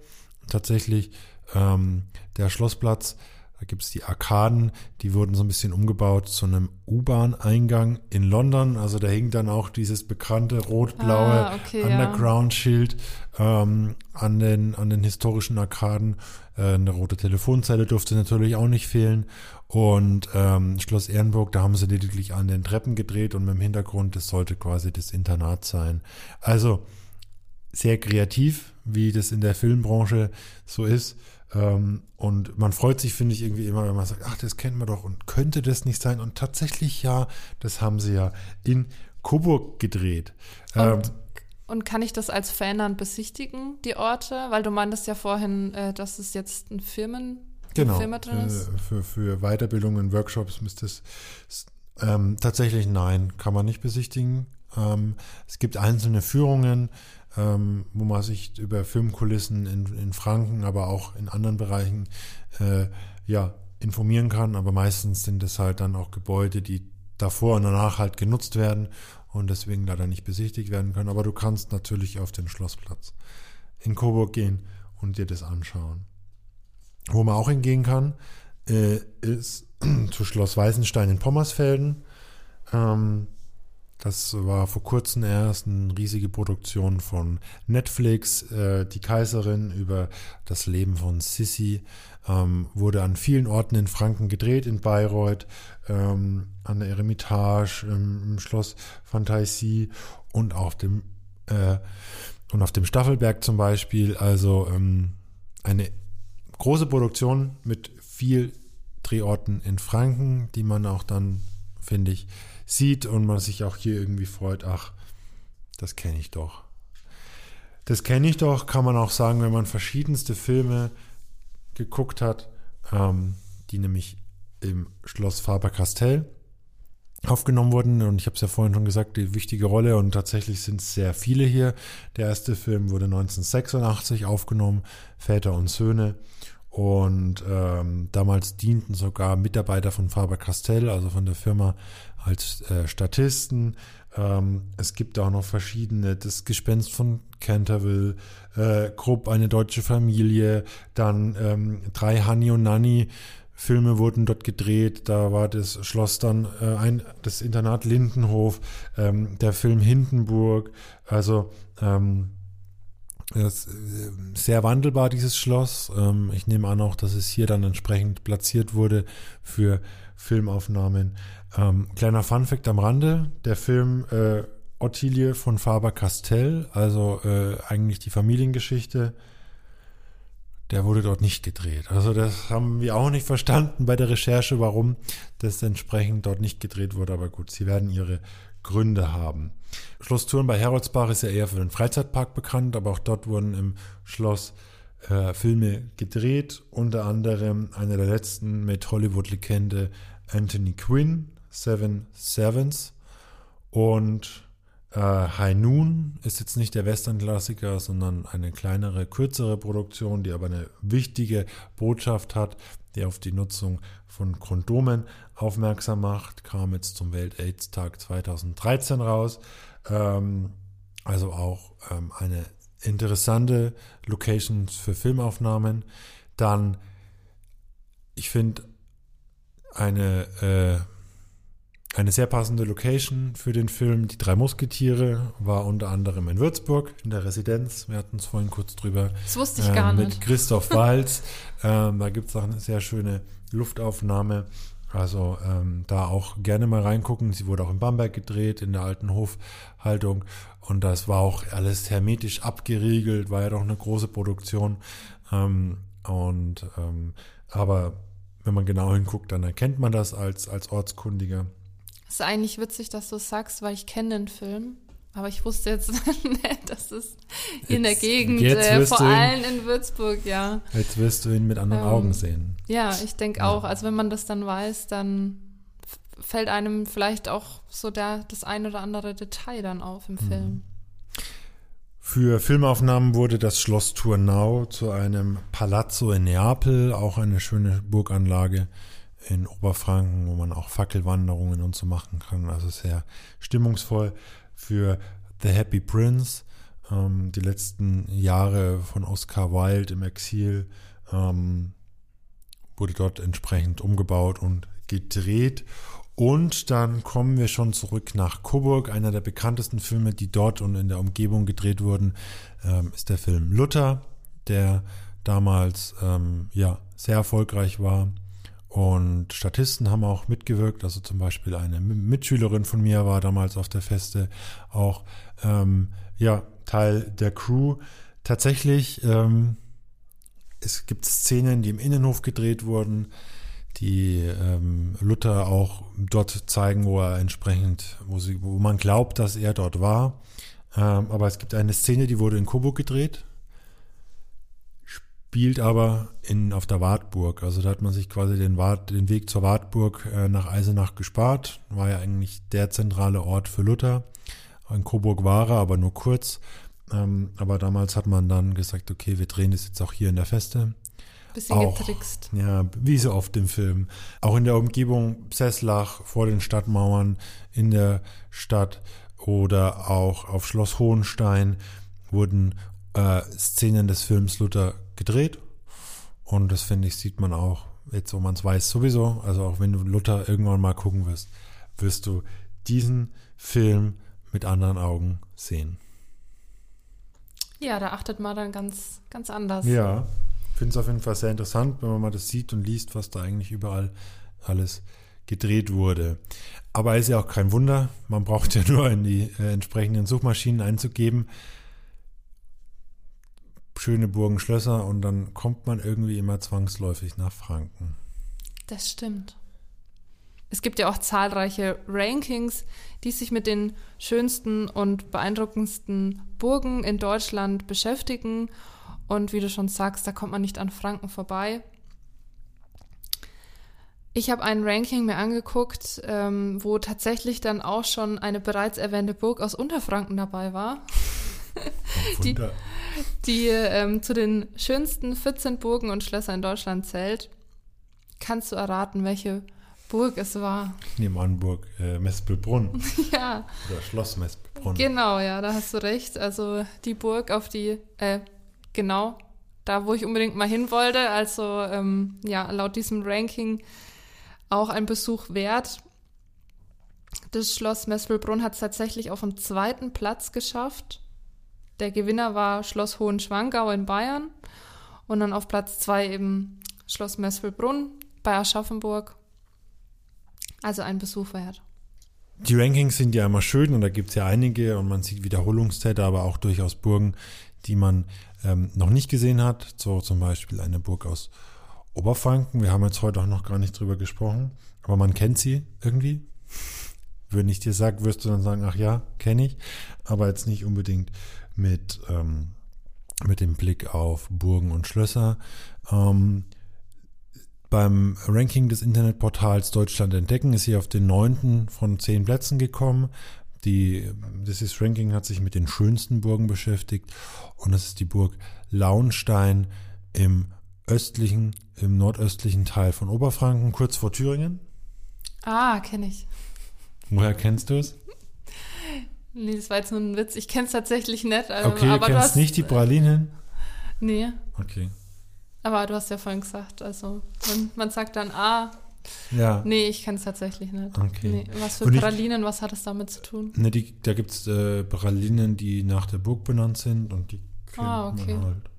Tatsächlich ähm, der Schlossplatz, da gibt es die Arkaden, die wurden so ein bisschen umgebaut zu einem U-Bahn-Eingang in London. Also da hing dann auch dieses bekannte rot-blaue Ah, okay. Underground-Schild ähm, an, den, an den historischen Arkaden. Äh, eine rote Telefonzelle durfte natürlich auch nicht fehlen. Und ähm, Schloss Ehrenburg, da haben sie lediglich an den Treppen gedreht und mit dem Hintergrund, das sollte quasi das Internat sein. Also sehr kreativ, wie das in der Filmbranche so ist. Ähm, und man freut sich, finde ich, irgendwie immer, wenn man sagt, ach, das kennt man doch und könnte das nicht sein? Und tatsächlich ja, das haben sie ja in Coburg gedreht. Ähm, Und, kann ich das als Fan dann besichtigen, die Orte? Weil du meintest ja vorhin, äh, dass es jetzt ein Firmen, genau, Firma drin ist. für, für, für Weiterbildungen, Workshops müsste es ähm, tatsächlich nein, kann man nicht besichtigen. Ähm, es gibt einzelne Führungen, ähm, wo man sich über Filmkulissen in, in Franken, aber auch in anderen Bereichen äh, ja, informieren kann. Aber meistens sind es halt dann auch Gebäude, die davor und danach halt genutzt werden und deswegen leider nicht besichtigt werden können. Aber du kannst natürlich auf den Schlossplatz in Coburg gehen und dir das anschauen. Wo man auch hingehen kann, äh, ist zu Schloss Weißenstein in Pommersfelden. Ähm, das war vor kurzem erst eine riesige Produktion von Netflix. Äh, die Kaiserin über das Leben von Sissi ähm, wurde an vielen Orten in Franken gedreht, in Bayreuth, ähm, an der Eremitage, im, im Schloss Phantasie und auf dem äh, und auf dem Staffelberg zum Beispiel. Also ähm, eine große Produktion mit viel Drehorten in Franken, die man auch dann, finde ich, sieht und man sich auch hier irgendwie freut, ach, das kenne ich doch. Das kenne ich doch, kann man auch sagen, wenn man verschiedenste Filme geguckt hat, ähm, die nämlich im Schloss Faber-Castell aufgenommen wurden. Und ich habe es ja vorhin schon gesagt, die wichtige Rolle und tatsächlich sind es sehr viele hier. Der erste Film wurde 1986 aufgenommen, Väter und Söhne. Und ähm, damals dienten sogar Mitarbeiter von Faber-Castell, also von der Firma, als äh, Statisten. Ähm, es gibt auch noch verschiedene, das Gespenst von Canterville, äh, Krupp, eine deutsche Familie, dann ähm, drei Hani und Nanny. Filme wurden dort gedreht, da war das Schloss dann äh, ein, das Internat Lindenhof, ähm, der Film Hindenburg, also ähm, das, äh, sehr wandelbar, dieses Schloss. Ähm, ich nehme an auch, dass es hier dann entsprechend platziert wurde für Filmaufnahmen. Ähm, kleiner Funfact am Rande, der Film äh, Ottilie von Faber-Castell, also äh, eigentlich die Familiengeschichte, der wurde dort nicht gedreht. Also das haben wir auch nicht verstanden bei der Recherche, warum das entsprechend dort nicht gedreht wurde. Aber gut, sie werden ihre Gründe haben. Schloss Thurn bei Heroldsbach ist ja eher für den Freizeitpark bekannt, aber auch dort wurden im Schloss äh, Filme gedreht. Unter anderem einer der letzten mit Hollywood-Legende Anthony Quinn, Seven Sevens. Und äh, High Noon ist jetzt nicht der Western-Klassiker, sondern eine kleinere, kürzere Produktion, die aber eine wichtige Botschaft hat, die auf die Nutzung von Kondomen aufmerksam macht, kam jetzt zum Welt-AIDS-Tag 2013 raus. Ähm, also auch ähm, eine interessante Location für Filmaufnahmen. Dann, ich finde, eine, äh, eine sehr passende Location für den Film Die drei Musketiere war unter anderem in Würzburg in der Residenz. Wir hatten es vorhin kurz drüber. Das wusste ich äh, gar mit nicht. Christoph Walz. ähm, da gibt es auch eine sehr schöne Luftaufnahme. Also ähm, da auch gerne mal reingucken. Sie wurde auch in Bamberg gedreht, in der alten Hofhaltung. Und das war auch alles hermetisch abgeriegelt, war ja doch eine große Produktion. Ähm, und ähm, aber wenn man genau hinguckt, dann erkennt man das als, als Ortskundiger. Ist eigentlich witzig, dass du es sagst, weil ich kenne den Film. Aber ich wusste jetzt nicht, dass es in der Jetzt- Gegend, jetzt äh, vor ihn- allem in Würzburg, ja. Jetzt wirst du ihn mit anderen Ähm, Augen sehen. Ja, ich denke Ja. auch. Also wenn man das dann weiß, dann fällt einem vielleicht auch so der, das ein oder andere Detail dann auf im Mhm. Film. Für Filmaufnahmen wurde das Schloss Turnau zu einem Palazzo in Neapel, auch eine schöne Burganlage in Oberfranken, wo man auch Fackelwanderungen und so machen kann. Also sehr stimmungsvoll für The Happy Prince. Ähm, die letzten Jahre von Oscar Wilde im Exil ähm, wurde dort entsprechend umgebaut und gedreht. Und dann kommen wir schon zurück nach Coburg. Einer der bekanntesten Filme, die dort und in der Umgebung gedreht wurden, ähm, ist der Film Luther, der damals ähm, ja sehr erfolgreich war. Und Statisten haben auch mitgewirkt. Also zum Beispiel eine Mitschülerin von mir war damals auf der Feste auch ähm, ja Teil der Crew. Tatsächlich ähm, es gibt Szenen, die im Innenhof gedreht wurden die ähm, Luther auch dort zeigen, wo er entsprechend, wo, sie, wo man glaubt, dass er dort war. Ähm, aber es gibt eine Szene, die wurde in Coburg gedreht, spielt aber in, auf der Wartburg. Also da hat man sich quasi den, Wart, den Weg zur Wartburg äh, nach Eisenach gespart. War ja eigentlich der zentrale Ort für Luther. In Coburg war er, aber nur kurz. Ähm, aber damals hat man dann gesagt, okay, wir drehen das jetzt auch hier in der Feste. Bisschen auch, getrickst. Ja, wie so oft im Film. Auch in der Umgebung Sesslach, vor den Stadtmauern, in der Stadt oder auch auf Schloss Hohenstein wurden äh, Szenen des Films Luther gedreht. Und das finde ich, sieht man auch, jetzt wo man es weiß, sowieso. Also auch wenn du Luther irgendwann mal gucken wirst, wirst du diesen Film mit anderen Augen sehen. Ja, da achtet man dann ganz, ganz anders. Ja, finde es auf jeden Fall sehr interessant, wenn man mal das sieht und liest, was da eigentlich überall alles gedreht wurde. Aber ist ja auch kein Wunder. Man braucht ja nur in die äh, entsprechenden Suchmaschinen einzugeben. Schöne Burgen, Schlösser und dann kommt man irgendwie immer zwangsläufig nach Franken. Das stimmt. Es gibt ja auch zahlreiche Rankings, die sich mit den schönsten und beeindruckendsten Burgen in Deutschland beschäftigen und wie du schon sagst, da kommt man nicht an Franken vorbei. Ich habe ein Ranking mir angeguckt, ähm, wo tatsächlich dann auch schon eine bereits erwähnte Burg aus Unterfranken dabei war. die die ähm, zu den schönsten 14 Burgen und Schlösser in Deutschland zählt. Kannst du erraten, welche Burg es war? Ich nehme an, Burg äh, Mespelbrunn. ja. Oder Schloss Mespelbrunn. Genau, ja, da hast du recht. Also die Burg, auf die, äh, genau da, wo ich unbedingt mal hin wollte. Also ähm, ja, laut diesem Ranking auch ein Besuch wert. Das Schloss Mespelbrunn hat es tatsächlich auf dem zweiten Platz geschafft. Der Gewinner war Schloss Hohenschwangau in Bayern und dann auf Platz zwei eben Schloss Mespelbrunn bei Aschaffenburg. Also ein Besuch wert. Die Rankings sind ja immer schön und da gibt es ja einige und man sieht Wiederholungstäter, aber auch durchaus Burgen, die man ähm, noch nicht gesehen hat. So zum Beispiel eine Burg aus Oberfranken. Wir haben jetzt heute auch noch gar nicht drüber gesprochen, aber man kennt sie irgendwie. Wenn ich dir sage, wirst du dann sagen, ach ja, kenne ich, aber jetzt nicht unbedingt mit, ähm, mit dem Blick auf Burgen und Schlösser. Ähm, beim Ranking des Internetportals Deutschland entdecken ist sie auf den neunten von zehn Plätzen gekommen. Die, dieses Ranking hat sich mit den schönsten Burgen beschäftigt und das ist die Burg Launstein im östlichen, im nordöstlichen Teil von Oberfranken, kurz vor Thüringen. Ah, kenne ich. Woher kennst du es? Nee, das war jetzt nur ein Witz. Ich kenne es tatsächlich nicht. Also, okay, aber du kennst hast, nicht die Pralinen? Nee. Okay. Aber du hast ja vorhin gesagt, also man, man sagt dann, ah, ja. Nee, ich kann es tatsächlich nicht. Okay. Nee. Was für Pralinen, was hat es damit zu tun? Ne, die, da gibt es äh, Pralinen, die nach der Burg benannt sind und die kennt ah, okay. man halt.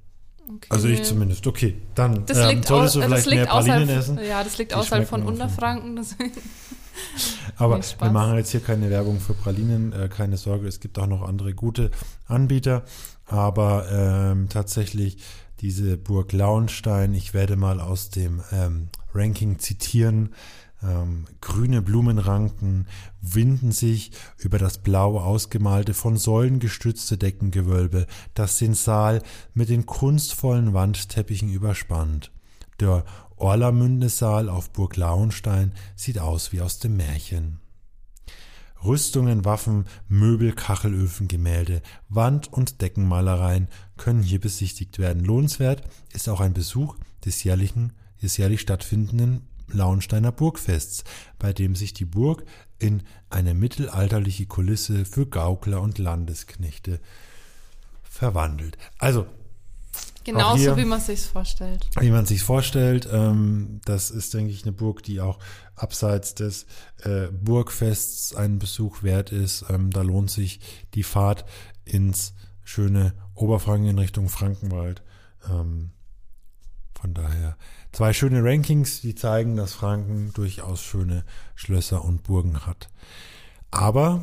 Okay. Also ich zumindest. Okay, dann das ähm, solltest du vielleicht mehr Pralinen essen. Ja, das liegt außerhalb von Unterfranken. Aber wir machen jetzt hier keine Werbung für Pralinen, äh, keine Sorge, es gibt auch noch andere gute Anbieter. Aber ähm, tatsächlich diese Burg Launstein, ich werde mal aus dem ähm, Ranking zitieren. Ähm, grüne Blumenranken winden sich über das blau ausgemalte, von Säulen gestützte Deckengewölbe, das den Saal mit den kunstvollen Wandteppichen überspannt. Der Orlamünde Saal auf Burg Lauenstein sieht aus wie aus dem Märchen. Rüstungen, Waffen, Möbel, Kachelöfen, Gemälde, Wand- und Deckenmalereien können hier besichtigt werden. Lohnenswert ist auch ein Besuch des jährlichen, des jährlich stattfindenden Launsteiner Burgfests, bei dem sich die Burg in eine mittelalterliche Kulisse für Gaukler und Landesknechte verwandelt. Also Genauso hier, wie man sich vorstellt. Wie man sich vorstellt. Ähm, das ist, denke ich, eine Burg, die auch abseits des äh, Burgfests einen Besuch wert ist. Ähm, da lohnt sich die Fahrt ins schöne Oberfranken in Richtung Frankenwald. Ähm, von daher zwei schöne Rankings, die zeigen, dass Franken durchaus schöne Schlösser und Burgen hat. Aber,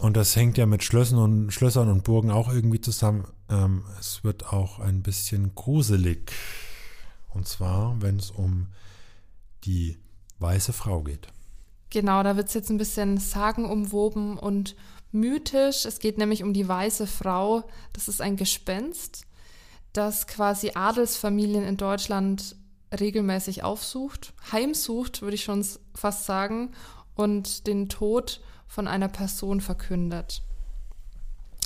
und das hängt ja mit Schlössern und, Schlössern und Burgen auch irgendwie zusammen, ähm, es wird auch ein bisschen gruselig. Und zwar, wenn es um die weiße Frau geht. Genau, da wird es jetzt ein bisschen sagenumwoben und mythisch. Es geht nämlich um die weiße Frau. Das ist ein Gespenst, das quasi Adelsfamilien in Deutschland regelmäßig aufsucht, heimsucht, würde ich schon fast sagen, und den Tod von einer Person verkündet.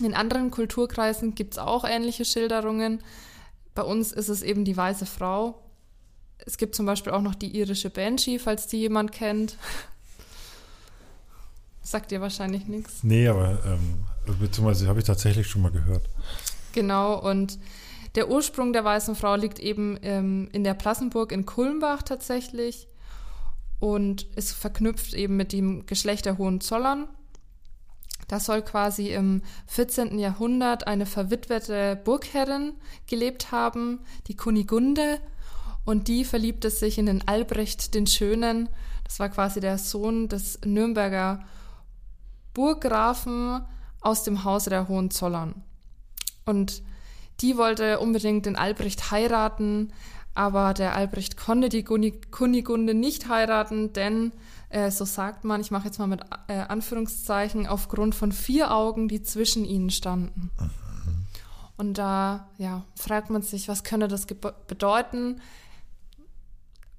In anderen Kulturkreisen gibt es auch ähnliche Schilderungen. Bei uns ist es eben die weiße Frau. Es gibt zum Beispiel auch noch die irische Banshee, falls die jemand kennt. Sagt dir wahrscheinlich nichts. Nee, aber ähm, beziehungsweise habe ich tatsächlich schon mal gehört. Genau, und der Ursprung der weißen Frau liegt eben ähm, in der Plassenburg in Kulmbach tatsächlich und ist verknüpft eben mit dem Geschlecht der Hohenzollern. Da soll quasi im 14. Jahrhundert eine verwitwete Burgherrin gelebt haben, die Kunigunde, und die verliebte sich in den Albrecht den Schönen. Das war quasi der Sohn des Nürnberger Burggrafen aus dem Hause der Hohenzollern. Und die wollte unbedingt den Albrecht heiraten, aber der Albrecht konnte die Kunigunde nicht heiraten, denn äh, so sagt man, ich mache jetzt mal mit äh, Anführungszeichen, aufgrund von vier Augen, die zwischen ihnen standen. Mhm. Und da ja, fragt man sich, was könnte das bedeuten?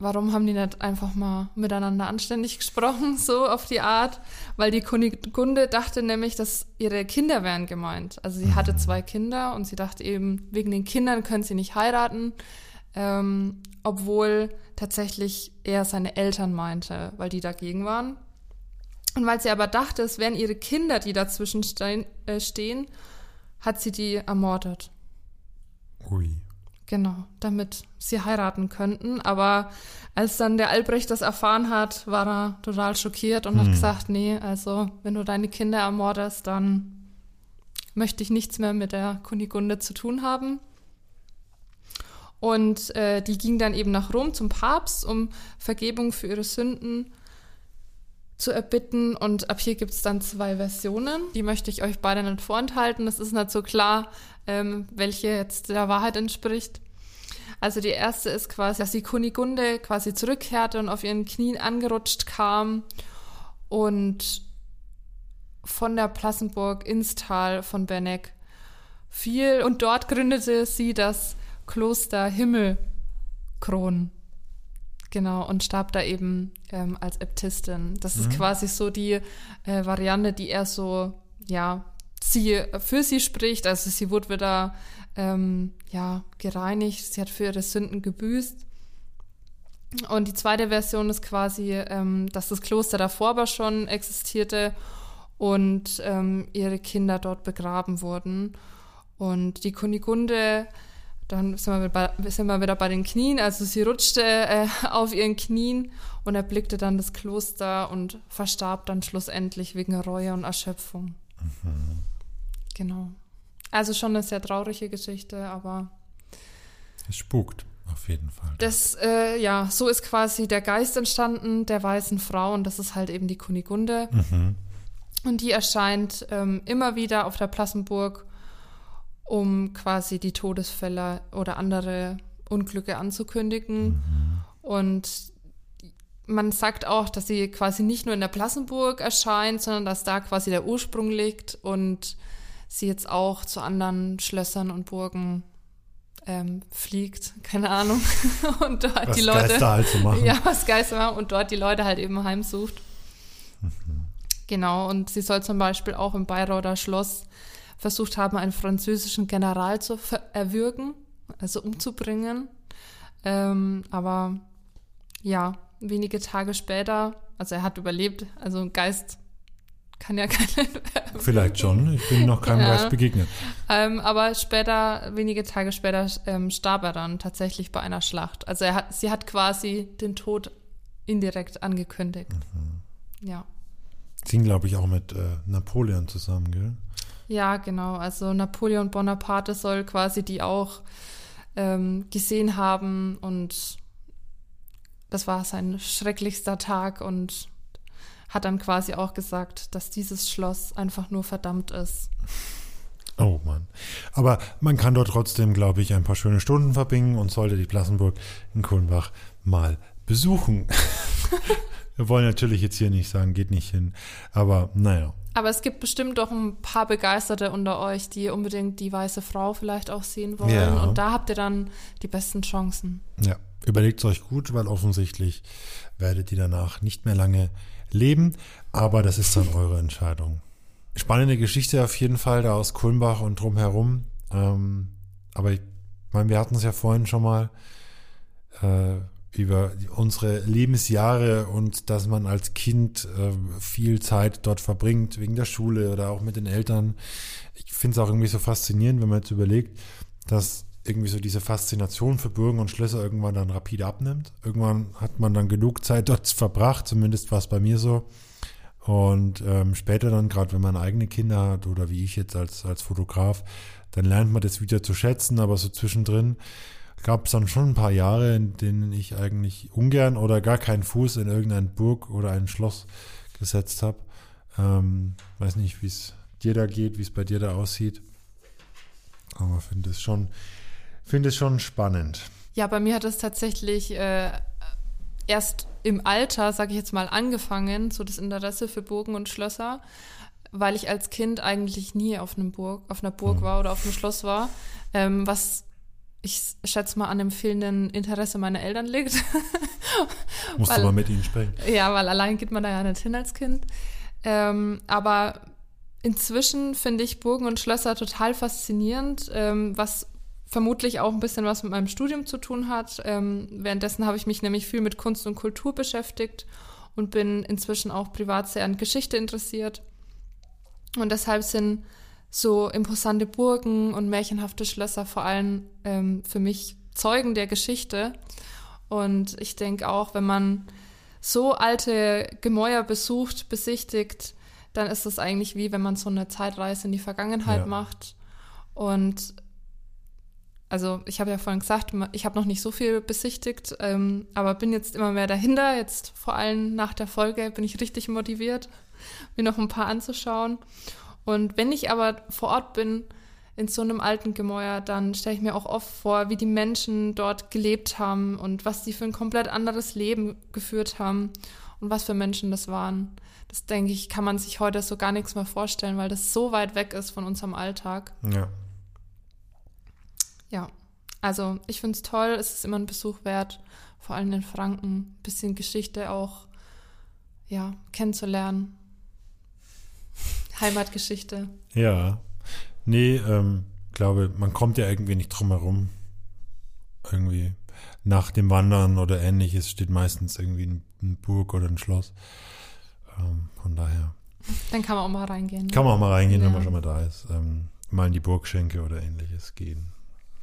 Warum haben die nicht einfach mal miteinander anständig gesprochen, so auf die Art? Weil die Kunigunde dachte nämlich, dass ihre Kinder wären gemeint. Also sie hatte mhm. zwei Kinder und sie dachte eben, wegen den Kindern können sie nicht heiraten. Ähm, obwohl tatsächlich er seine Eltern meinte, weil die dagegen waren. Und weil sie aber dachte, es wären ihre Kinder, die dazwischen stein, äh, stehen, hat sie die ermordet. Ui. Genau, damit sie heiraten könnten. Aber als dann der Albrecht das erfahren hat, war er total schockiert und hm. hat gesagt, nee, also wenn du deine Kinder ermordest, dann möchte ich nichts mehr mit der Kunigunde zu tun haben. Und äh, die ging dann eben nach Rom zum Papst, um Vergebung für ihre Sünden zu erbitten. Und ab hier gibt es dann zwei Versionen. Die möchte ich euch beide nicht vorenthalten. Es ist nicht so klar, ähm, welche jetzt der Wahrheit entspricht. Also die erste ist quasi, dass die Kunigunde quasi zurückkehrte und auf ihren Knien angerutscht kam und von der Plassenburg ins Tal von Berneck fiel. Und dort gründete sie das Kloster Himmelkron. Genau, und starb da eben ähm, als Äbtistin. Das mhm. ist quasi so die äh, Variante, die er so, ja, sie für sie spricht. Also sie wurde wieder ähm, ja, gereinigt, sie hat für ihre Sünden gebüßt. Und die zweite Version ist quasi, ähm, dass das Kloster davor aber schon existierte und ähm, ihre Kinder dort begraben wurden. Und die Kunigunde dann sind wir, bei, sind wir wieder bei den Knien. Also sie rutschte äh, auf ihren Knien und erblickte dann das Kloster und verstarb dann schlussendlich wegen Reue und Erschöpfung. Mhm. Genau. Also schon eine sehr traurige Geschichte, aber. Es spukt auf jeden Fall. Das, äh, ja, so ist quasi der Geist entstanden der weißen Frau und das ist halt eben die Kunigunde. Mhm. Und die erscheint ähm, immer wieder auf der Plassenburg um quasi die Todesfälle oder andere Unglücke anzukündigen. Mhm. Und man sagt auch, dass sie quasi nicht nur in der Plassenburg erscheint, sondern dass da quasi der Ursprung liegt und sie jetzt auch zu anderen Schlössern und Burgen ähm, fliegt, keine Ahnung. und dort was die Leute. Geister halt so machen. Ja, was Geister machen und dort die Leute halt eben heimsucht. Mhm. Genau, und sie soll zum Beispiel auch im Bayreuther Schloss versucht haben, einen französischen General zu erwürgen, also umzubringen. Ähm, aber ja, wenige Tage später, also er hat überlebt, also ein Geist kann ja keinen. Vielleicht schon, ich bin noch keinem ja. Geist begegnet. Ähm, aber später, wenige Tage später, ähm, starb er dann tatsächlich bei einer Schlacht. Also er hat, sie hat quasi den Tod indirekt angekündigt. Mhm. Ja. Ging, glaube ich, auch mit äh, Napoleon zusammen, gell? Ja, genau. Also Napoleon Bonaparte soll quasi die auch ähm, gesehen haben und das war sein schrecklichster Tag und hat dann quasi auch gesagt, dass dieses Schloss einfach nur verdammt ist. Oh Mann. Aber man kann dort trotzdem, glaube ich, ein paar schöne Stunden verbringen und sollte die Plassenburg in Kulmbach mal besuchen. Wir wollen natürlich jetzt hier nicht sagen, geht nicht hin. Aber naja. Aber es gibt bestimmt doch ein paar Begeisterte unter euch, die unbedingt die weiße Frau vielleicht auch sehen wollen. Ja. Und da habt ihr dann die besten Chancen. Ja, überlegt es euch gut, weil offensichtlich werdet ihr danach nicht mehr lange leben. Aber das ist dann eure Entscheidung. Spannende Geschichte auf jeden Fall da aus Kulmbach und drumherum. Ähm, aber ich meine, wir hatten es ja vorhin schon mal. Äh, über unsere Lebensjahre und dass man als Kind äh, viel Zeit dort verbringt, wegen der Schule oder auch mit den Eltern. Ich finde es auch irgendwie so faszinierend, wenn man jetzt überlegt, dass irgendwie so diese Faszination für Burgen und Schlösser irgendwann dann rapide abnimmt. Irgendwann hat man dann genug Zeit dort verbracht, zumindest war es bei mir so. Und ähm, später dann, gerade wenn man eigene Kinder hat oder wie ich jetzt als, als Fotograf, dann lernt man das wieder zu schätzen, aber so zwischendrin gab es dann schon ein paar Jahre, in denen ich eigentlich ungern oder gar keinen Fuß in irgendeine Burg oder ein Schloss gesetzt habe. Ähm, weiß nicht, wie es dir da geht, wie es bei dir da aussieht. Aber finde es schon, finde es schon spannend. Ja, bei mir hat es tatsächlich äh, erst im Alter, sage ich jetzt mal, angefangen, so das Interesse für Burgen und Schlösser, weil ich als Kind eigentlich nie auf einem Burg, auf einer Burg mhm. war oder auf einem Schloss war, ähm, was ich schätze mal an dem fehlenden Interesse meiner Eltern liegt. Musst weil, du mal mit ihnen sprechen. Ja, weil allein geht man da ja nicht hin als Kind. Ähm, aber inzwischen finde ich Burgen und Schlösser total faszinierend, ähm, was vermutlich auch ein bisschen was mit meinem Studium zu tun hat. Ähm, währenddessen habe ich mich nämlich viel mit Kunst und Kultur beschäftigt und bin inzwischen auch privat sehr an Geschichte interessiert. Und deshalb sind so imposante Burgen und märchenhafte Schlösser vor allem ähm, für mich Zeugen der Geschichte. Und ich denke auch, wenn man so alte Gemäuer besucht, besichtigt, dann ist es eigentlich wie wenn man so eine Zeitreise in die Vergangenheit ja. macht. Und also ich habe ja vorhin gesagt, ich habe noch nicht so viel besichtigt, ähm, aber bin jetzt immer mehr dahinter. Jetzt vor allem nach der Folge bin ich richtig motiviert, mir noch ein paar anzuschauen. Und wenn ich aber vor Ort bin, in so einem alten Gemäuer, dann stelle ich mir auch oft vor, wie die Menschen dort gelebt haben und was sie für ein komplett anderes Leben geführt haben und was für Menschen das waren. Das denke ich, kann man sich heute so gar nichts mehr vorstellen, weil das so weit weg ist von unserem Alltag. Ja. Ja, also ich finde es toll, es ist immer ein Besuch wert, vor allem in Franken, ein bisschen Geschichte auch ja, kennenzulernen. Heimatgeschichte. Ja. Nee, ähm, glaube, man kommt ja irgendwie nicht drum herum. Irgendwie nach dem Wandern oder ähnliches steht meistens irgendwie eine Burg oder ein Schloss. Ähm, von daher. Dann kann man auch mal reingehen. Ne? Kann man auch mal reingehen, ja. wenn man schon mal da ist. Ähm, mal in die Burgschenke oder ähnliches gehen.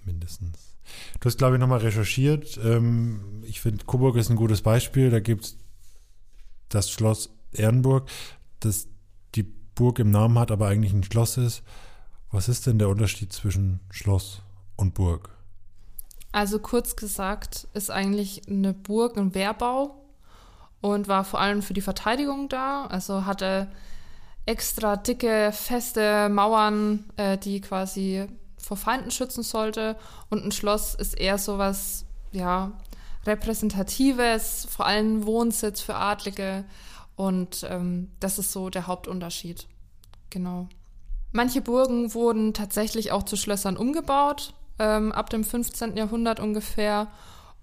Mindestens. Du hast, glaube ich, nochmal recherchiert. Ähm, ich finde, Coburg ist ein gutes Beispiel. Da gibt es das Schloss Ehrenburg. Das Burg im Namen hat, aber eigentlich ein Schloss ist. Was ist denn der Unterschied zwischen Schloss und Burg? Also kurz gesagt ist eigentlich eine Burg ein Wehrbau und war vor allem für die Verteidigung da. Also hatte extra dicke, feste Mauern, äh, die quasi vor Feinden schützen sollte. Und ein Schloss ist eher so was, ja, repräsentatives, vor allem Wohnsitz für Adlige. Und ähm, das ist so der Hauptunterschied. Genau. Manche Burgen wurden tatsächlich auch zu Schlössern umgebaut, ähm, ab dem 15. Jahrhundert ungefähr.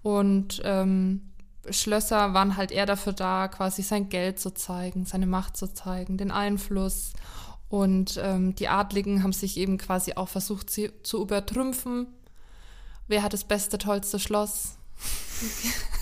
Und ähm, Schlösser waren halt eher dafür da, quasi sein Geld zu zeigen, seine Macht zu zeigen, den Einfluss. Und ähm, die Adligen haben sich eben quasi auch versucht, sie zu übertrümpfen. Wer hat das beste, tollste Schloss?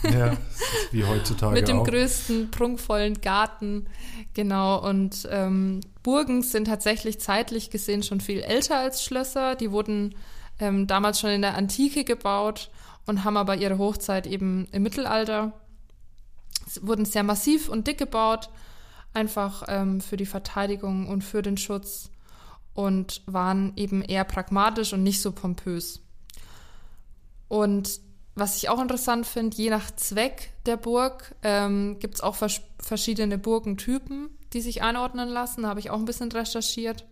Ja, wie heutzutage. Mit dem auch. größten, prunkvollen Garten. Genau. Und ähm, Burgen sind tatsächlich zeitlich gesehen schon viel älter als Schlösser. Die wurden ähm, damals schon in der Antike gebaut und haben aber ihre Hochzeit eben im Mittelalter. Sie wurden sehr massiv und dick gebaut, einfach ähm, für die Verteidigung und für den Schutz und waren eben eher pragmatisch und nicht so pompös. Und was ich auch interessant finde, je nach Zweck der Burg ähm, gibt es auch vers verschiedene Burgentypen, die sich einordnen lassen. Da habe ich auch ein bisschen recherchiert.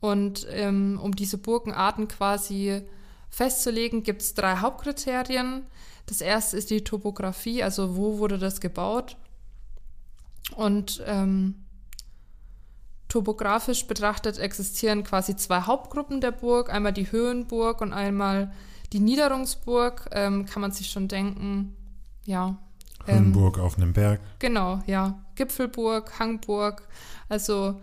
Und ähm, um diese Burgenarten quasi festzulegen, gibt es drei Hauptkriterien. Das erste ist die Topografie, also wo wurde das gebaut. Und ähm, topografisch betrachtet existieren quasi zwei Hauptgruppen der Burg, einmal die Höhenburg und einmal die Niederungsburg. Ähm, kann man sich schon denken, ja. Höhenburg ähm, auf einem Berg. Genau, ja. Gipfelburg, Hangburg, also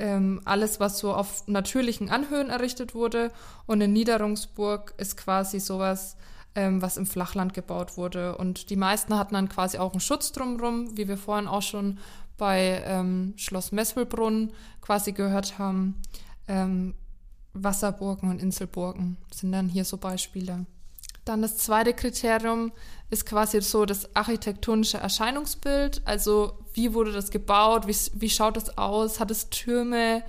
ähm, alles, was so auf natürlichen Anhöhen errichtet wurde. Und eine Niederungsburg ist quasi sowas, ähm, was im Flachland gebaut wurde. Und die meisten hatten dann quasi auch einen Schutz drumherum, wie wir vorhin auch schon bei ähm, Schloss Messwelbrunn quasi gehört haben. Ähm, Wasserburgen und Inselburgen sind dann hier so Beispiele. Dann das zweite Kriterium ist quasi so das architektonische Erscheinungsbild. Also wie wurde das gebaut? Wie, wie schaut es aus? Hat es Türme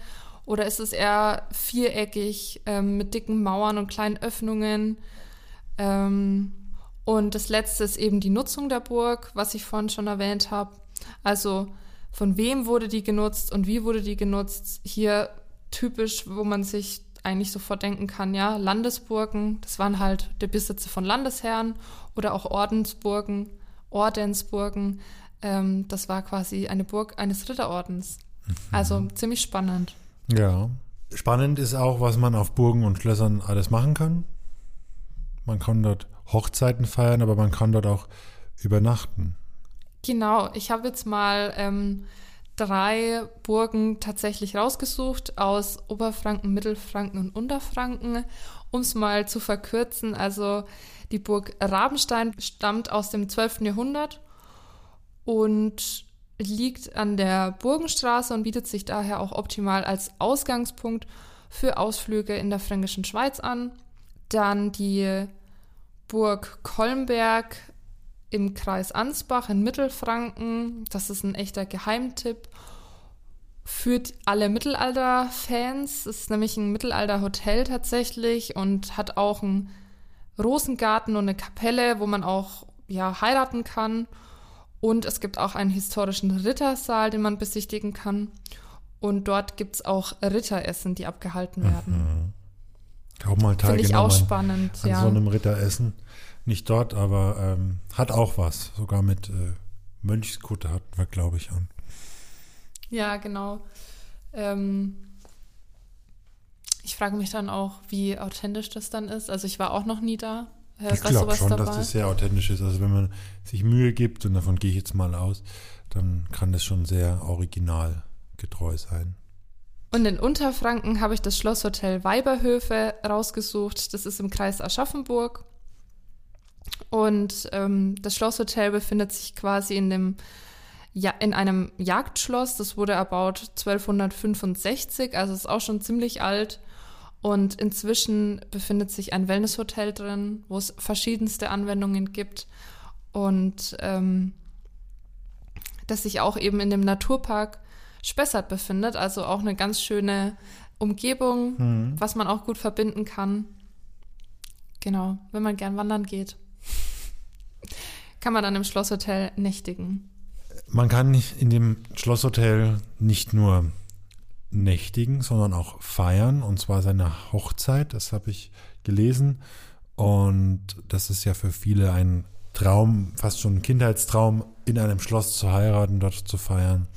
oder ist es eher viereckig ähm, mit dicken Mauern und kleinen Öffnungen? Ähm, und das letzte ist eben die Nutzung der Burg, was ich vorhin schon erwähnt habe. Also von wem wurde die genutzt und wie wurde die genutzt? Hier typisch, wo man sich eigentlich sofort denken kann, ja, Landesburgen, das waren halt der Besitzer von Landesherren oder auch Ordensburgen, Ordensburgen, ähm, das war quasi eine Burg eines Ritterordens. Mhm. Also ziemlich spannend. Ja. Spannend ist auch, was man auf Burgen und Schlössern alles machen kann. Man kann dort Hochzeiten feiern, aber man kann dort auch übernachten. Genau, ich habe jetzt mal ähm, drei Burgen tatsächlich rausgesucht aus Oberfranken, Mittelfranken und Unterfranken, um es mal zu verkürzen. Also die Burg Rabenstein stammt aus dem 12. Jahrhundert und liegt an der Burgenstraße und bietet sich daher auch optimal als Ausgangspunkt für Ausflüge in der fränkischen Schweiz an. Dann die Burg Kolmberg im Kreis Ansbach in Mittelfranken. Das ist ein echter Geheimtipp. Führt alle Mittelalter-Fans. Es ist nämlich ein Mittelalter-Hotel tatsächlich und hat auch einen Rosengarten und eine Kapelle, wo man auch ja, heiraten kann. Und es gibt auch einen historischen Rittersaal, den man besichtigen kann. Und dort gibt es auch Ritteressen, die abgehalten werden. Mhm. Auch mal teilgenommen Finde ich auch spannend, an ja. so einem Ritteressen. Nicht dort, aber ähm, hat auch was. Sogar mit äh, Mönchskutte hatten wir, glaube ich, an. Ja, genau. Ähm, ich frage mich dann auch, wie authentisch das dann ist. Also ich war auch noch nie da. Äh, ich glaube schon, dabei? dass das sehr authentisch ist. Also wenn man sich Mühe gibt, und davon gehe ich jetzt mal aus, dann kann das schon sehr originalgetreu sein. Und in Unterfranken habe ich das Schlosshotel Weiberhöfe rausgesucht. Das ist im Kreis Aschaffenburg. Und ähm, das Schlosshotel befindet sich quasi in dem ja, in einem Jagdschloss. Das wurde erbaut 1265, also ist auch schon ziemlich alt. Und inzwischen befindet sich ein Wellnesshotel drin, wo es verschiedenste Anwendungen gibt. Und ähm, das sich auch eben in dem Naturpark Spessart befindet. Also auch eine ganz schöne Umgebung, mhm. was man auch gut verbinden kann. Genau, wenn man gern wandern geht kann man dann im Schlosshotel nächtigen. Man kann in dem Schlosshotel nicht nur nächtigen, sondern auch feiern, und zwar seine Hochzeit, das habe ich gelesen. Und das ist ja für viele ein Traum, fast schon ein Kindheitstraum, in einem Schloss zu heiraten, dort zu feiern.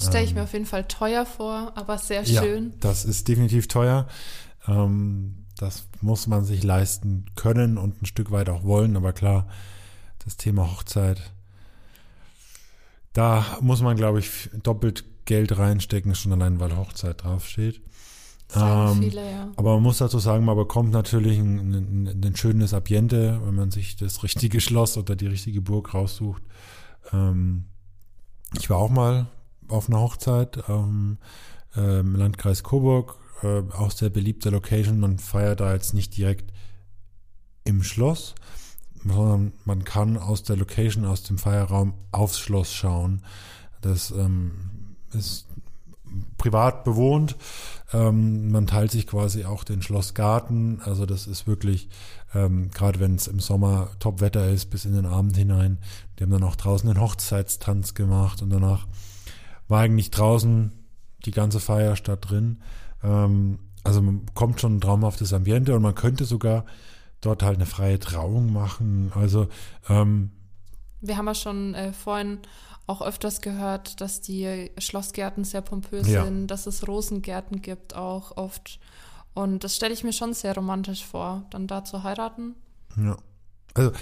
Stelle ich ähm, mir auf jeden Fall teuer vor, aber sehr schön. Ja, das ist definitiv teuer. Ähm, das muss man sich leisten können und ein Stück weit auch wollen, aber klar, das Thema Hochzeit. Da muss man, glaube ich, doppelt Geld reinstecken, schon allein, weil Hochzeit draufsteht. Ähm, viele, ja. Aber man muss dazu sagen, man bekommt natürlich ein, ein, ein, schönes Ambiente, wenn man sich das richtige Schloss oder die richtige Burg raussucht. Ähm, ich war auch mal auf einer Hochzeit ähm, äh, im Landkreis Coburg, äh, auch sehr beliebte Location. Man feiert da jetzt nicht direkt im Schloss, sondern man kann aus der Location, aus dem Feierraum aufs Schloss schauen. Das ähm, ist privat bewohnt. Ähm, man teilt sich quasi auch den Schlossgarten. Also das ist wirklich, ähm, gerade wenn es im Sommer Top-Wetter ist, bis in den Abend hinein. Die haben dann auch draußen den Hochzeitstanz gemacht und danach war eigentlich draußen die ganze Feier statt drin. Ähm, also man kommt schon ein traumhaftes Ambiente und man könnte sogar dort halt eine freie Trauung machen. Also ähm, wir haben ja schon äh, vorhin auch öfters gehört, dass die Schlossgärten sehr pompös ja. sind, dass es Rosengärten gibt auch oft. Und das stelle ich mir schon sehr romantisch vor, dann da zu heiraten. Ja. Also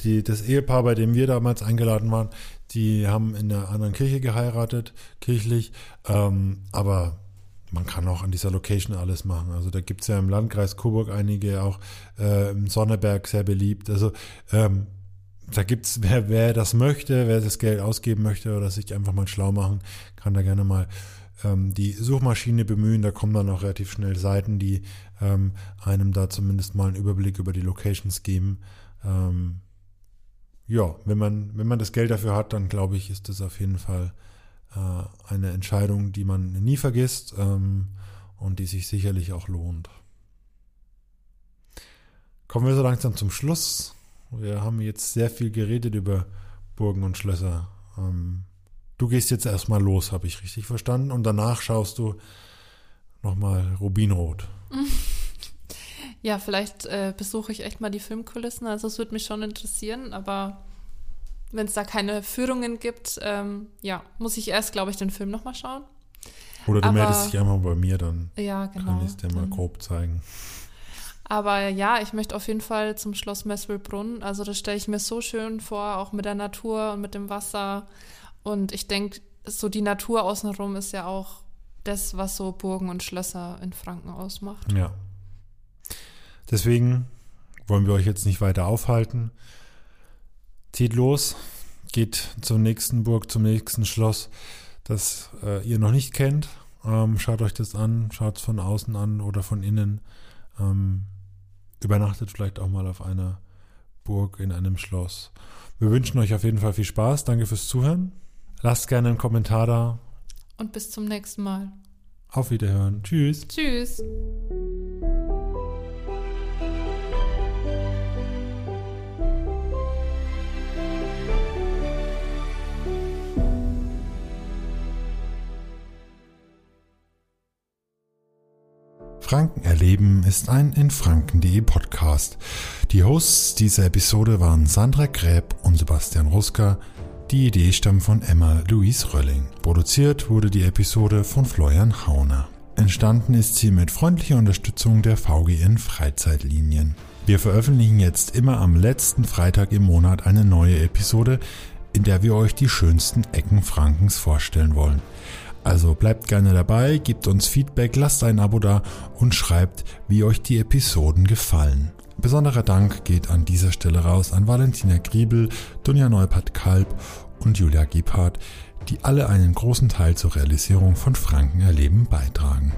die, das Ehepaar, bei dem wir damals eingeladen waren, die haben in einer anderen Kirche geheiratet, kirchlich. Ähm, aber man kann auch an dieser Location alles machen. Also da gibt es ja im Landkreis Coburg einige, auch äh, im Sonneberg sehr beliebt. Also ähm, da gibt es, wer, wer das möchte, wer das Geld ausgeben möchte oder sich einfach mal schlau machen, kann da gerne mal ähm, die Suchmaschine bemühen. Da kommen dann auch relativ schnell Seiten, die ähm, einem da zumindest mal einen Überblick über die Locations geben. Ähm, ja, wenn man, wenn man das Geld dafür hat, dann glaube ich, ist das auf jeden Fall eine Entscheidung, die man nie vergisst ähm, und die sich sicherlich auch lohnt. Kommen wir so langsam zum Schluss. Wir haben jetzt sehr viel geredet über Burgen und Schlösser. Ähm, du gehst jetzt erstmal los, habe ich richtig verstanden. Und danach schaust du nochmal Rubinrot. Ja, vielleicht äh, besuche ich echt mal die Filmkulissen. Also es würde mich schon interessieren, aber wenn es da keine Führungen gibt, ähm, ja, muss ich erst, glaube ich, den Film nochmal schauen. Oder du aber, meldest dich einmal bei mir, dann ja, genau, kann ich es dir mal grob zeigen. Aber ja, ich möchte auf jeden Fall zum Schloss Messwillbrunn. Also das stelle ich mir so schön vor, auch mit der Natur und mit dem Wasser. Und ich denke, so die Natur außenrum ist ja auch das, was so Burgen und Schlösser in Franken ausmacht. Ja. Deswegen wollen wir euch jetzt nicht weiter aufhalten. Zieht los, geht zur nächsten Burg, zum nächsten Schloss, das äh, ihr noch nicht kennt. Ähm, schaut euch das an, schaut es von außen an oder von innen. Ähm, übernachtet vielleicht auch mal auf einer Burg in einem Schloss. Wir wünschen euch auf jeden Fall viel Spaß. Danke fürs Zuhören. Lasst gerne einen Kommentar da. Und bis zum nächsten Mal. Auf Wiederhören. Tschüss. Tschüss. Franken erleben ist ein in Franken.de Podcast. Die Hosts dieser Episode waren Sandra Gräb und Sebastian Ruska. Die Idee stammt von Emma Louise Rölling. Produziert wurde die Episode von Florian Hauner. Entstanden ist sie mit freundlicher Unterstützung der VGN Freizeitlinien. Wir veröffentlichen jetzt immer am letzten Freitag im Monat eine neue Episode, in der wir euch die schönsten Ecken Frankens vorstellen wollen. Also bleibt gerne dabei, gebt uns Feedback, lasst ein Abo da und schreibt, wie euch die Episoden gefallen. Besonderer Dank geht an dieser Stelle raus an Valentina Griebel, Dunja Neupert-Kalb und Julia Gebhardt, die alle einen großen Teil zur Realisierung von Franken erleben beitragen.